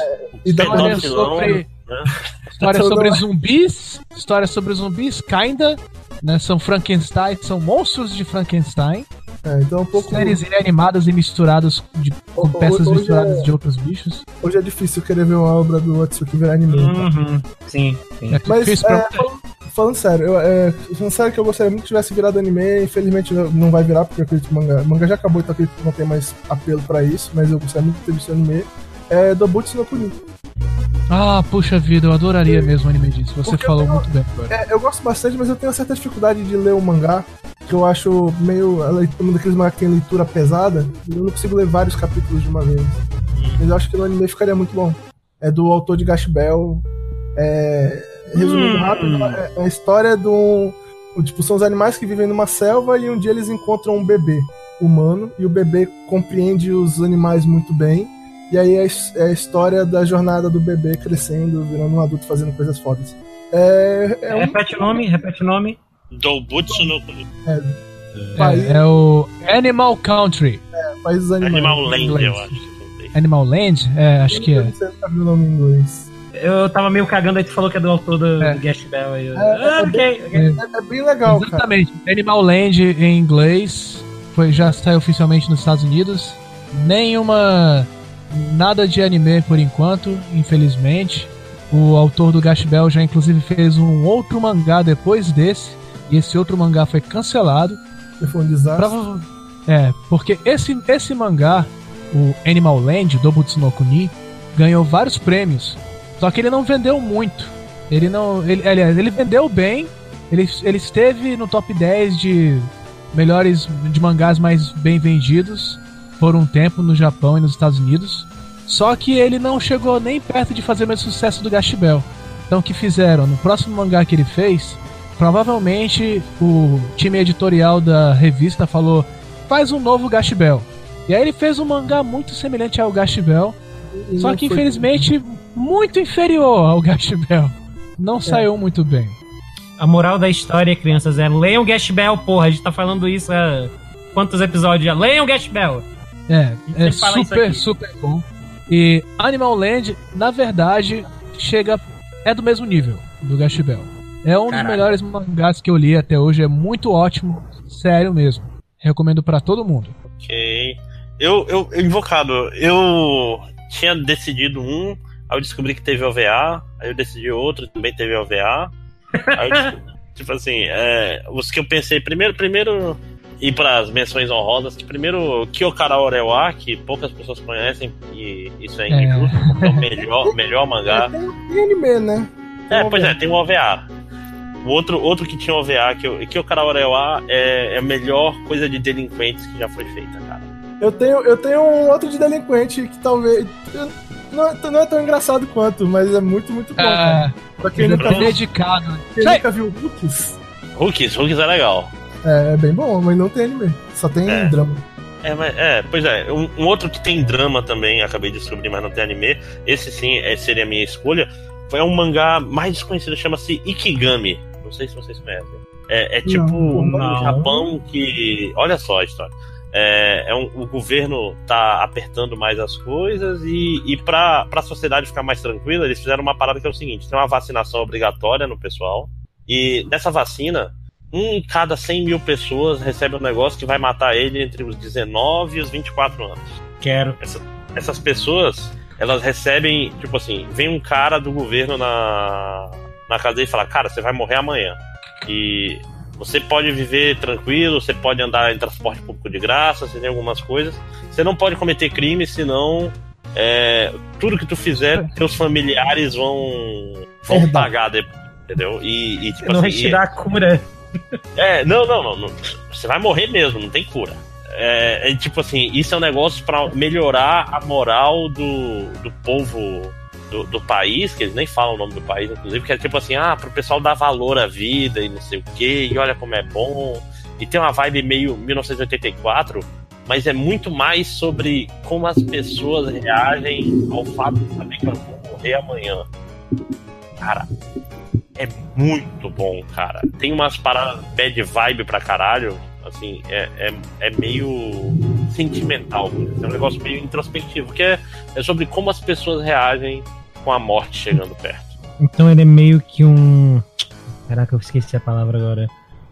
E da sobre, né? história sobre é- zumbis. História sobre zumbis, kinda. Né, são Frankenstein, são monstros de Frankenstein. É, então é um pouco. Séries animadas e misturadas de, com Hoje peças é- misturadas de outros bichos. Hoje é difícil querer ver uma obra do Atsuki virar anime. tá? Uhum, sim, sim. É Mas é, falando, falando sério, eu, é, falando sério que eu gostaria muito que tivesse virado anime, infelizmente não vai virar, porque eu acredito que o manga, manga já acabou, então eu acredito que não tem mais apelo pra isso, mas eu gostaria muito de ter visto anime. É Dobutsu no Kuni. Ah, puxa vida, eu adoraria mesmo um anime disso. Você Porque falou eu- muito bem agora. É, eu gosto bastante, mas eu tenho uma certa dificuldade de ler o mangá, que eu acho meio. Um daqueles mangá que tem leitura pesada, e eu não consigo ler vários capítulos de uma vez. Mas eu acho que no anime ficaria muito bom. É do autor de Gash Bell. É, resumindo Hum. rápido, é é a história de um, Tipo, são os animais que vivem numa selva e um dia eles encontram um bebê humano e o bebê compreende os animais muito bem. E aí é, é a história da jornada do bebê crescendo, virando um adulto fazendo coisas fodas. É, é um... Repete o nome, repete o nome. Dobutsu no é, país... é, é o Animal Country. É, País dos Animais. Animal Land, eu acho. Animal Land? É, acho que é. Você sabe o nome em inglês. Eu tava meio cagando aí que falou que é do autor do, é. do Gash Bell. Aí. É, ah, é, okay, okay. é, bem legal, Exatamente. Cara. Animal Land em inglês foi, já saiu oficialmente nos Estados Unidos. Nenhuma. Nada de anime por enquanto, infelizmente. O autor do Gash Bell já inclusive fez um outro mangá depois desse. E esse outro mangá foi cancelado. foi um desastre. Prova... É, porque esse, esse mangá, o Animal Land, do Butsunokuni, ganhou vários prêmios. Só que ele não vendeu muito. Ele não. Ele, aliás, ele vendeu bem. Ele, ele esteve no top 10 de melhores de mangás mais bem vendidos por um tempo no Japão e nos Estados Unidos. Só que ele não chegou nem perto de fazer o mesmo sucesso do Gash Bell. Então o que fizeram? No próximo mangá que ele fez, provavelmente o time editorial da revista falou: faz um novo Gash Bell. E aí ele fez um mangá muito semelhante ao Gash Bell, só que infelizmente muito inferior ao Gash Bell. Não é. saiu muito bem. A moral da história, crianças, é leiam Gash Bell, porra. A gente tá falando isso há quantos episódios já? Leiam Gash Bell! É, é super, super bom. E Animal Land, na verdade, chega. É do mesmo nível do Gash Bell. É um Caraca. dos melhores mangás que eu li até hoje. É muito ótimo. Sério mesmo. Recomendo para todo mundo. Ok. Eu, eu, invocado, eu tinha decidido um, aí eu descobri que teve OVA, aí eu decidi outro, também teve OVA. Aí eu, tipo assim, é, os que eu pensei, primeiro, primeiro ir para as menções honrosas, que primeiro Kyokara Orewa, que poucas pessoas conhecem, e isso é injusto, é. porque é o melhor, melhor mangá. É, tem anime, né? Tem é, pois é, tem o OVA. O outro, outro que tinha OVA, que, eu, que o Orewa é, é a melhor coisa de delinquentes que já foi feita, cara. Eu tenho, eu tenho um outro de delinquente que talvez. Não, não é tão engraçado quanto, mas é muito, muito bom. Ah, pra quem nunca viu. dedicado. Quem nunca viu Rookies. Rookies, Rookies é legal. É, é bem bom, mas não tem anime. Só tem é. drama. É, mas, é, pois é, um, um, outro que tem drama também, acabei de descobrir, mas não tem anime. Esse sim é, seria a minha escolha. Foi um mangá mais desconhecido, chama-se Ikigami. Não sei se vocês conhecem. É, é tipo não, um Japão que. Olha só a história. É, é um, o governo tá apertando mais as coisas e, e para a sociedade ficar mais tranquila, eles fizeram uma parada que é o seguinte: tem uma vacinação obrigatória no pessoal, e nessa vacina, um em cada 100 mil pessoas recebe um negócio que vai matar ele entre os 19 e os 24 anos. Quero. Essa, essas pessoas, elas recebem, tipo assim, vem um cara do governo na, na casa dele e falar, cara, você vai morrer amanhã. E você pode viver tranquilo, você pode andar em transporte público de graça, você tem algumas coisas. Você não pode cometer crime, senão é, tudo que tu fizer, teus familiares vão, vão pagar depois, entendeu? E, e tipo não assim, dar a cura. É, não, não, não, não, Você vai morrer mesmo, não tem cura. É, é tipo assim, isso é um negócio para melhorar a moral do, do povo do, do, país, que eles nem falam o nome do país, inclusive, que é tipo assim, ah, pro pessoal dar valor à vida e não sei o que, e olha como é bom. E tem uma vibe meio 1984, mas é muito mais sobre como as pessoas reagem ao fato de saber que elas vão morrer amanhã. Cara, é muito bom, cara. Tem umas paradas bad vibe pra caralho. Assim, é, é, é meio sentimental. É um negócio meio introspectivo, que é, é sobre como as pessoas reagem com a morte chegando perto. Então ele é meio que um. Caraca, eu esqueci a palavra agora.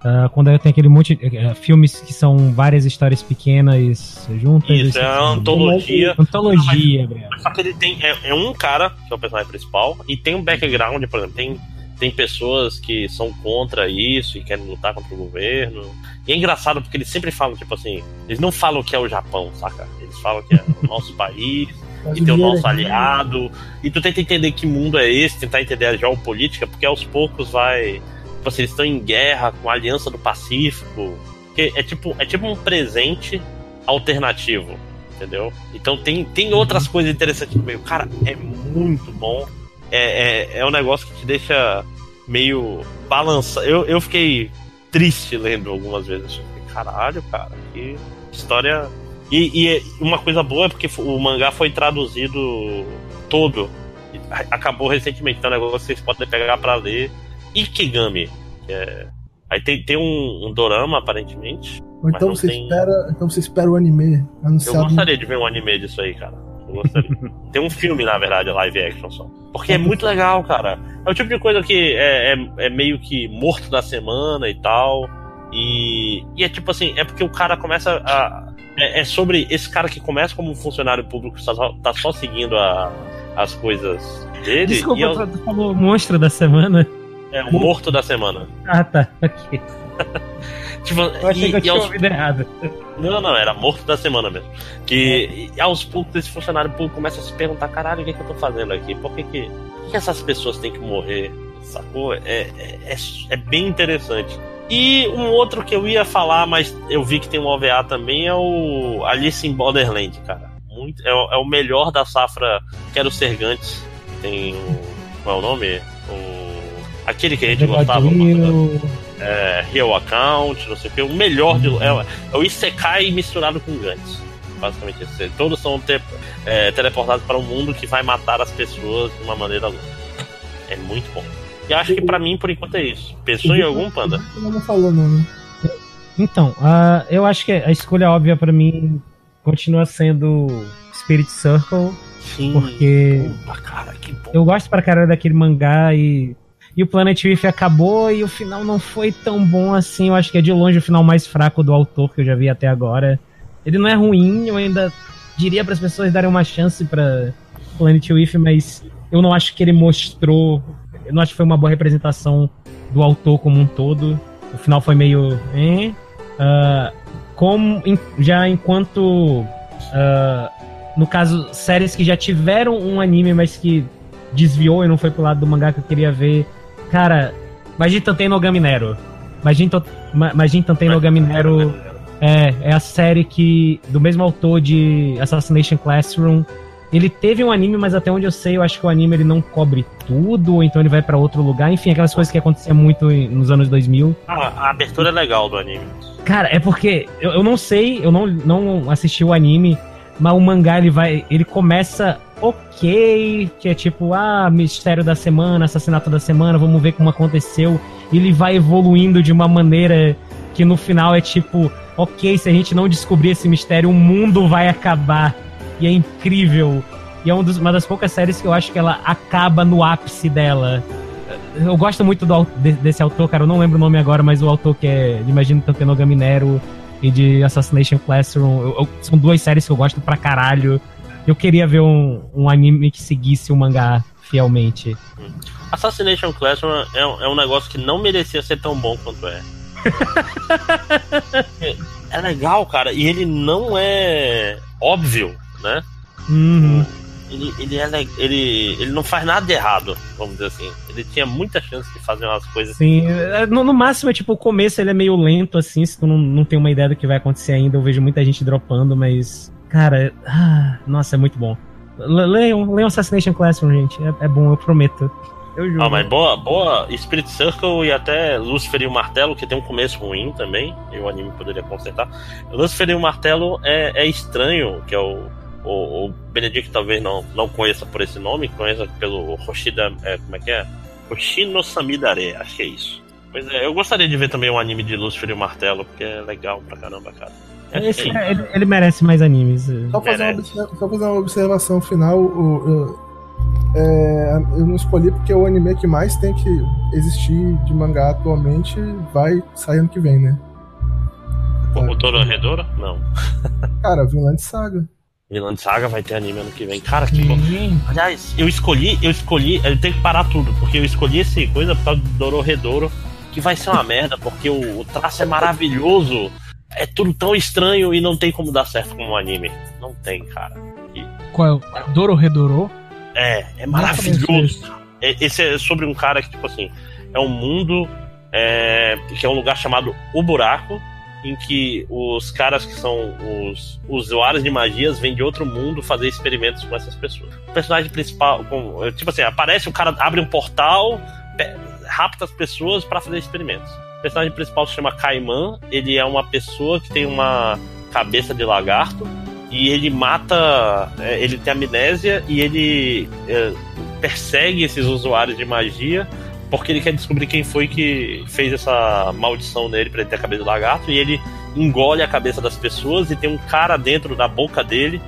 Uh, quando tem aquele monte de uh, filmes que são várias histórias pequenas juntas. Isso, é uma antologia. Antologia, mas, só que ele tem. É, é, um cara, que é o personagem principal, e tem um background, por exemplo, tem, tem pessoas que são contra isso e querem lutar contra o governo. E é engraçado porque eles sempre falam, tipo assim, eles não falam que é o Japão, saca? Eles falam que é o nosso país e tem o nosso aliado. E tu tenta entender que mundo é esse, tentar entender a geopolítica, porque aos poucos vai. Tipo assim, eles estão em guerra com a Aliança do Pacífico. Que é tipo, é tipo um presente alternativo, entendeu? Então tem, tem outras coisas interessantes no meio. Cara, é muito bom. É, é, é um negócio que te deixa meio balança. Eu, eu fiquei triste lendo algumas vezes. Caralho, cara, que história. E, e uma coisa boa é porque o mangá foi traduzido todo. Acabou recentemente, então é um negócio que vocês podem pegar para ler. Ikigami, é Aí tem, tem um, um dorama, aparentemente. Ou então você, tem... espera, então você espera o anime anunciado. Eu gostaria de ver um anime disso aí, cara. Eu gostaria. tem um filme, na verdade, live action só. Porque é muito legal, cara. É o tipo de coisa que é, é, é meio que morto da semana e tal. E, e é tipo assim, é porque o cara começa a. É, é sobre esse cara que começa como funcionário público, tá só, tá só seguindo a, as coisas dele. Desculpa, eu... falou monstro da semana. É, o morto da semana. Ah, tá. Ok. Tipo, eu achei e, que eu tinha aos... ouvido errado. Não, não, era morto da semana mesmo. Que é. aos poucos esse funcionário público começa a se perguntar: caralho, o que, é que eu tô fazendo aqui? Por que, que, por que essas pessoas têm que morrer? Sacou? É, é, é, é, bem interessante. E um outro que eu ia falar, mas eu vi que tem um OVA também, é o Alice in Borderland, cara. Muito, é, é o melhor da safra Quero Ser Gantes. Tem o. Qual é o nome? O Aquele que a gente gostava. É, Real Account, não sei o que. O melhor de, é, é o Isekai misturado com Gantz. Basicamente isso. Todos são te, é, teleportados para um mundo que vai matar as pessoas de uma maneira louca. É muito bom. E acho que para mim, por enquanto, é isso. Pensou em algum, Panda? Não falou, não, né? Então, uh, eu acho que a escolha óbvia para mim continua sendo Spirit Circle. Sim. Porque. Opa, cara, eu gosto pra caralho daquele mangá e e o Planet Rift acabou e o final não foi tão bom assim. Eu acho que é de longe o final mais fraco do autor que eu já vi até agora. Ele não é ruim, eu ainda diria para as pessoas darem uma chance para Planet Rift, mas eu não acho que ele mostrou. Eu não acho que foi uma boa representação do autor como um todo. O final foi meio. Uh, como já enquanto. Uh, no caso, séries que já tiveram um anime, mas que desviou e não foi pro lado do mangá que eu queria ver. Cara, Majin Tantei no Gaminero. Majin, to... Majin Tantei no Gaminero é, é a série que. do mesmo autor de Assassination Classroom. Ele teve um anime, mas até onde eu sei, eu acho que o anime ele não cobre tudo, ou então ele vai para outro lugar. Enfim, aquelas coisas que acontecia muito nos anos 2000. Ah, a abertura é legal do anime. Cara, é porque eu, eu não sei, eu não, não assisti o anime, mas o mangá ele vai. Ele começa ok, que é tipo, ah, mistério da semana, assassinato da semana, vamos ver como aconteceu. Ele vai evoluindo de uma maneira que no final é tipo, ok, se a gente não descobrir esse mistério, o mundo vai acabar. E é incrível. E é um uma das poucas séries que eu acho que ela acaba no ápice dela. Eu gosto muito do, desse autor, cara. Eu não lembro o nome agora, mas o autor que é Imagino Tantenogami Nero e de Assassination Classroom. Eu, eu, são duas séries que eu gosto pra caralho. Eu queria ver um, um anime que seguisse o mangá fielmente. Assassination Classroom é, é um negócio que não merecia ser tão bom quanto é. é. legal, cara, e ele não é óbvio, né? Uhum. Ele, ele, é, ele, ele não faz nada de errado, vamos dizer assim. Ele tinha muita chance de fazer umas coisas. Sim, é, no, no máximo, é tipo, o começo ele é meio lento, assim, se tu não, não tem uma ideia do que vai acontecer ainda. Eu vejo muita gente dropando, mas Cara, ah, nossa, é muito bom. Leiam, leiam Assassination Classroom, gente. É, é, bom, eu prometo. Eu juro. Ah, mas boa, boa Spirit Circle e até Lucifer e o Martelo, que tem um começo ruim também, e o anime poderia consertar. Lucifer e o Martelo é, é estranho, que é o, o, o Benedict talvez não, não conheça por esse nome, conheça pelo Hoshida. É, como é que é? Hoshino Samidare, acho que é isso. Pois é, eu gostaria de ver também um anime de Lucifer e o Martelo, porque é legal pra caramba, cara. Esse, ele, ele, merece mais animes. Só fazer, uma, só fazer uma observação final. O, o, é, eu não escolhi porque o anime que mais tem que existir de mangá atualmente vai sair ano que vem, né? O Tororedora? Não. Cara, Vinland Saga. Vinland Saga vai ter anime ano que vem. Cara, que bom. Aliás, eu escolhi, eu escolhi, eu tenho que parar tudo, porque eu escolhi esse coisa por causa do Dororedoro, que vai ser uma merda, porque o, o traço é maravilhoso é tudo tão estranho e não tem como dar certo como um anime. Não tem, cara. E... Qual é o Dororedoro? É, é maravilhoso. É, esse é sobre um cara que, tipo assim, é um mundo é, que é um lugar chamado O Buraco, em que os caras que são os usuários de magias vêm de outro mundo fazer experimentos com essas pessoas. O personagem principal, com, tipo assim, aparece, o cara abre um portal, rapta as pessoas para fazer experimentos. O personagem principal se chama Caiman. Ele é uma pessoa que tem uma cabeça de lagarto e ele mata. é, ele tem amnésia e ele é, persegue esses usuários de magia porque ele quer descobrir quem foi que fez essa maldição nele pra ele ter a cabeça de lagarto e ele engole a cabeça das pessoas e tem um cara dentro da boca dele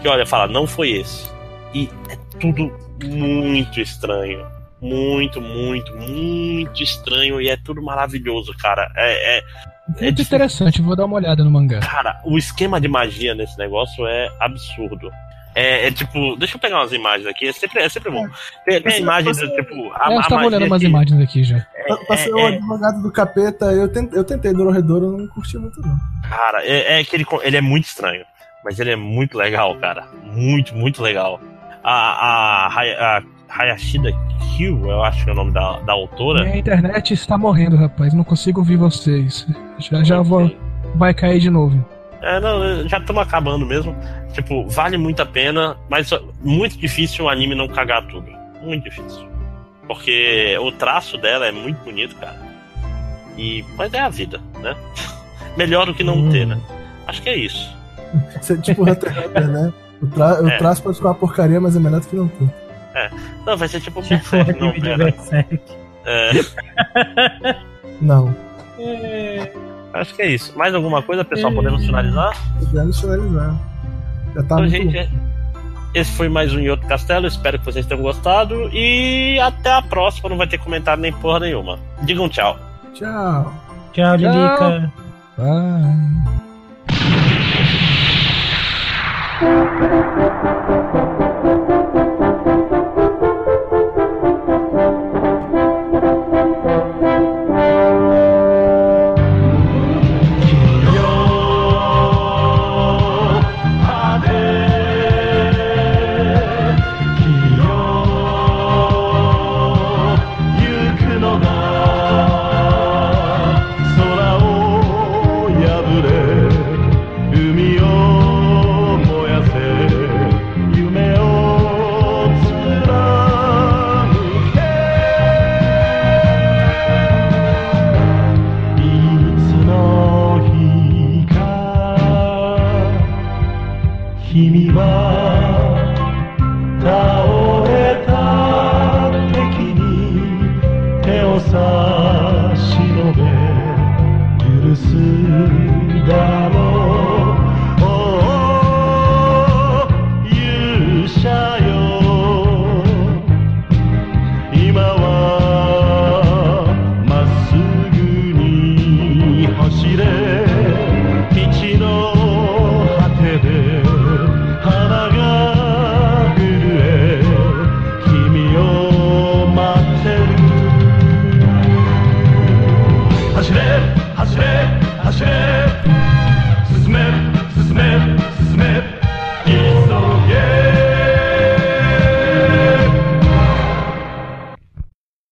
que olha fala não foi esse e é tudo muito estranho muito muito muito estranho e é tudo maravilhoso cara é, é, Muito difícil. interessante, vou dar uma olhada no mangá. Cara, o esquema de magia nesse negócio é absurdo. É, é tipo, deixa eu pegar umas imagens aqui, é sempre, é sempre bom. Tem, tem a Você- você- do tipo. A, É, eu a estava magia olhando umas imagens aqui já. é- Pra ser o é- é- advogado do capeta, eu tentei, eu tentei Dororedoro, eu não curti muito, não. Cara, é, é que ele, ele é muito estranho. Mas ele é muito legal, cara. Muito, muito legal. A, a, Hay- a Hayashida Kyu, eu acho que é o nome da, da autora. Minha internet está morrendo, rapaz. Não consigo ouvir vocês. Já já vou, vai cair de novo. É, não, já estamos acabando mesmo. Tipo, vale muito a pena, mas muito difícil o anime não cagar tudo. Muito difícil. Porque o traço dela é muito bonito, cara. E, mas é a vida, né? Melhor do que não Hum. ter, né? Acho que é isso. Você é tipo Hunter Hunter, né? O, tra o É. traço pode ficar uma porcaria, mas é melhor do que não ter. Não, vai ser tipo um Tipo, Berserk, não, de pera. Berserk. É, Não. acho que é isso. Mais alguma coisa, pessoal? É. Podemos finalizar? Podemos finalizar. Já tá Então, muito gente, bom. é- esse foi mais um Yoto Castelo. Espero que vocês tenham gostado. E até a próxima. Não vai ter comentário nem porra nenhuma. Digam tchau. Tchau. Tchau, Lilica. Vai.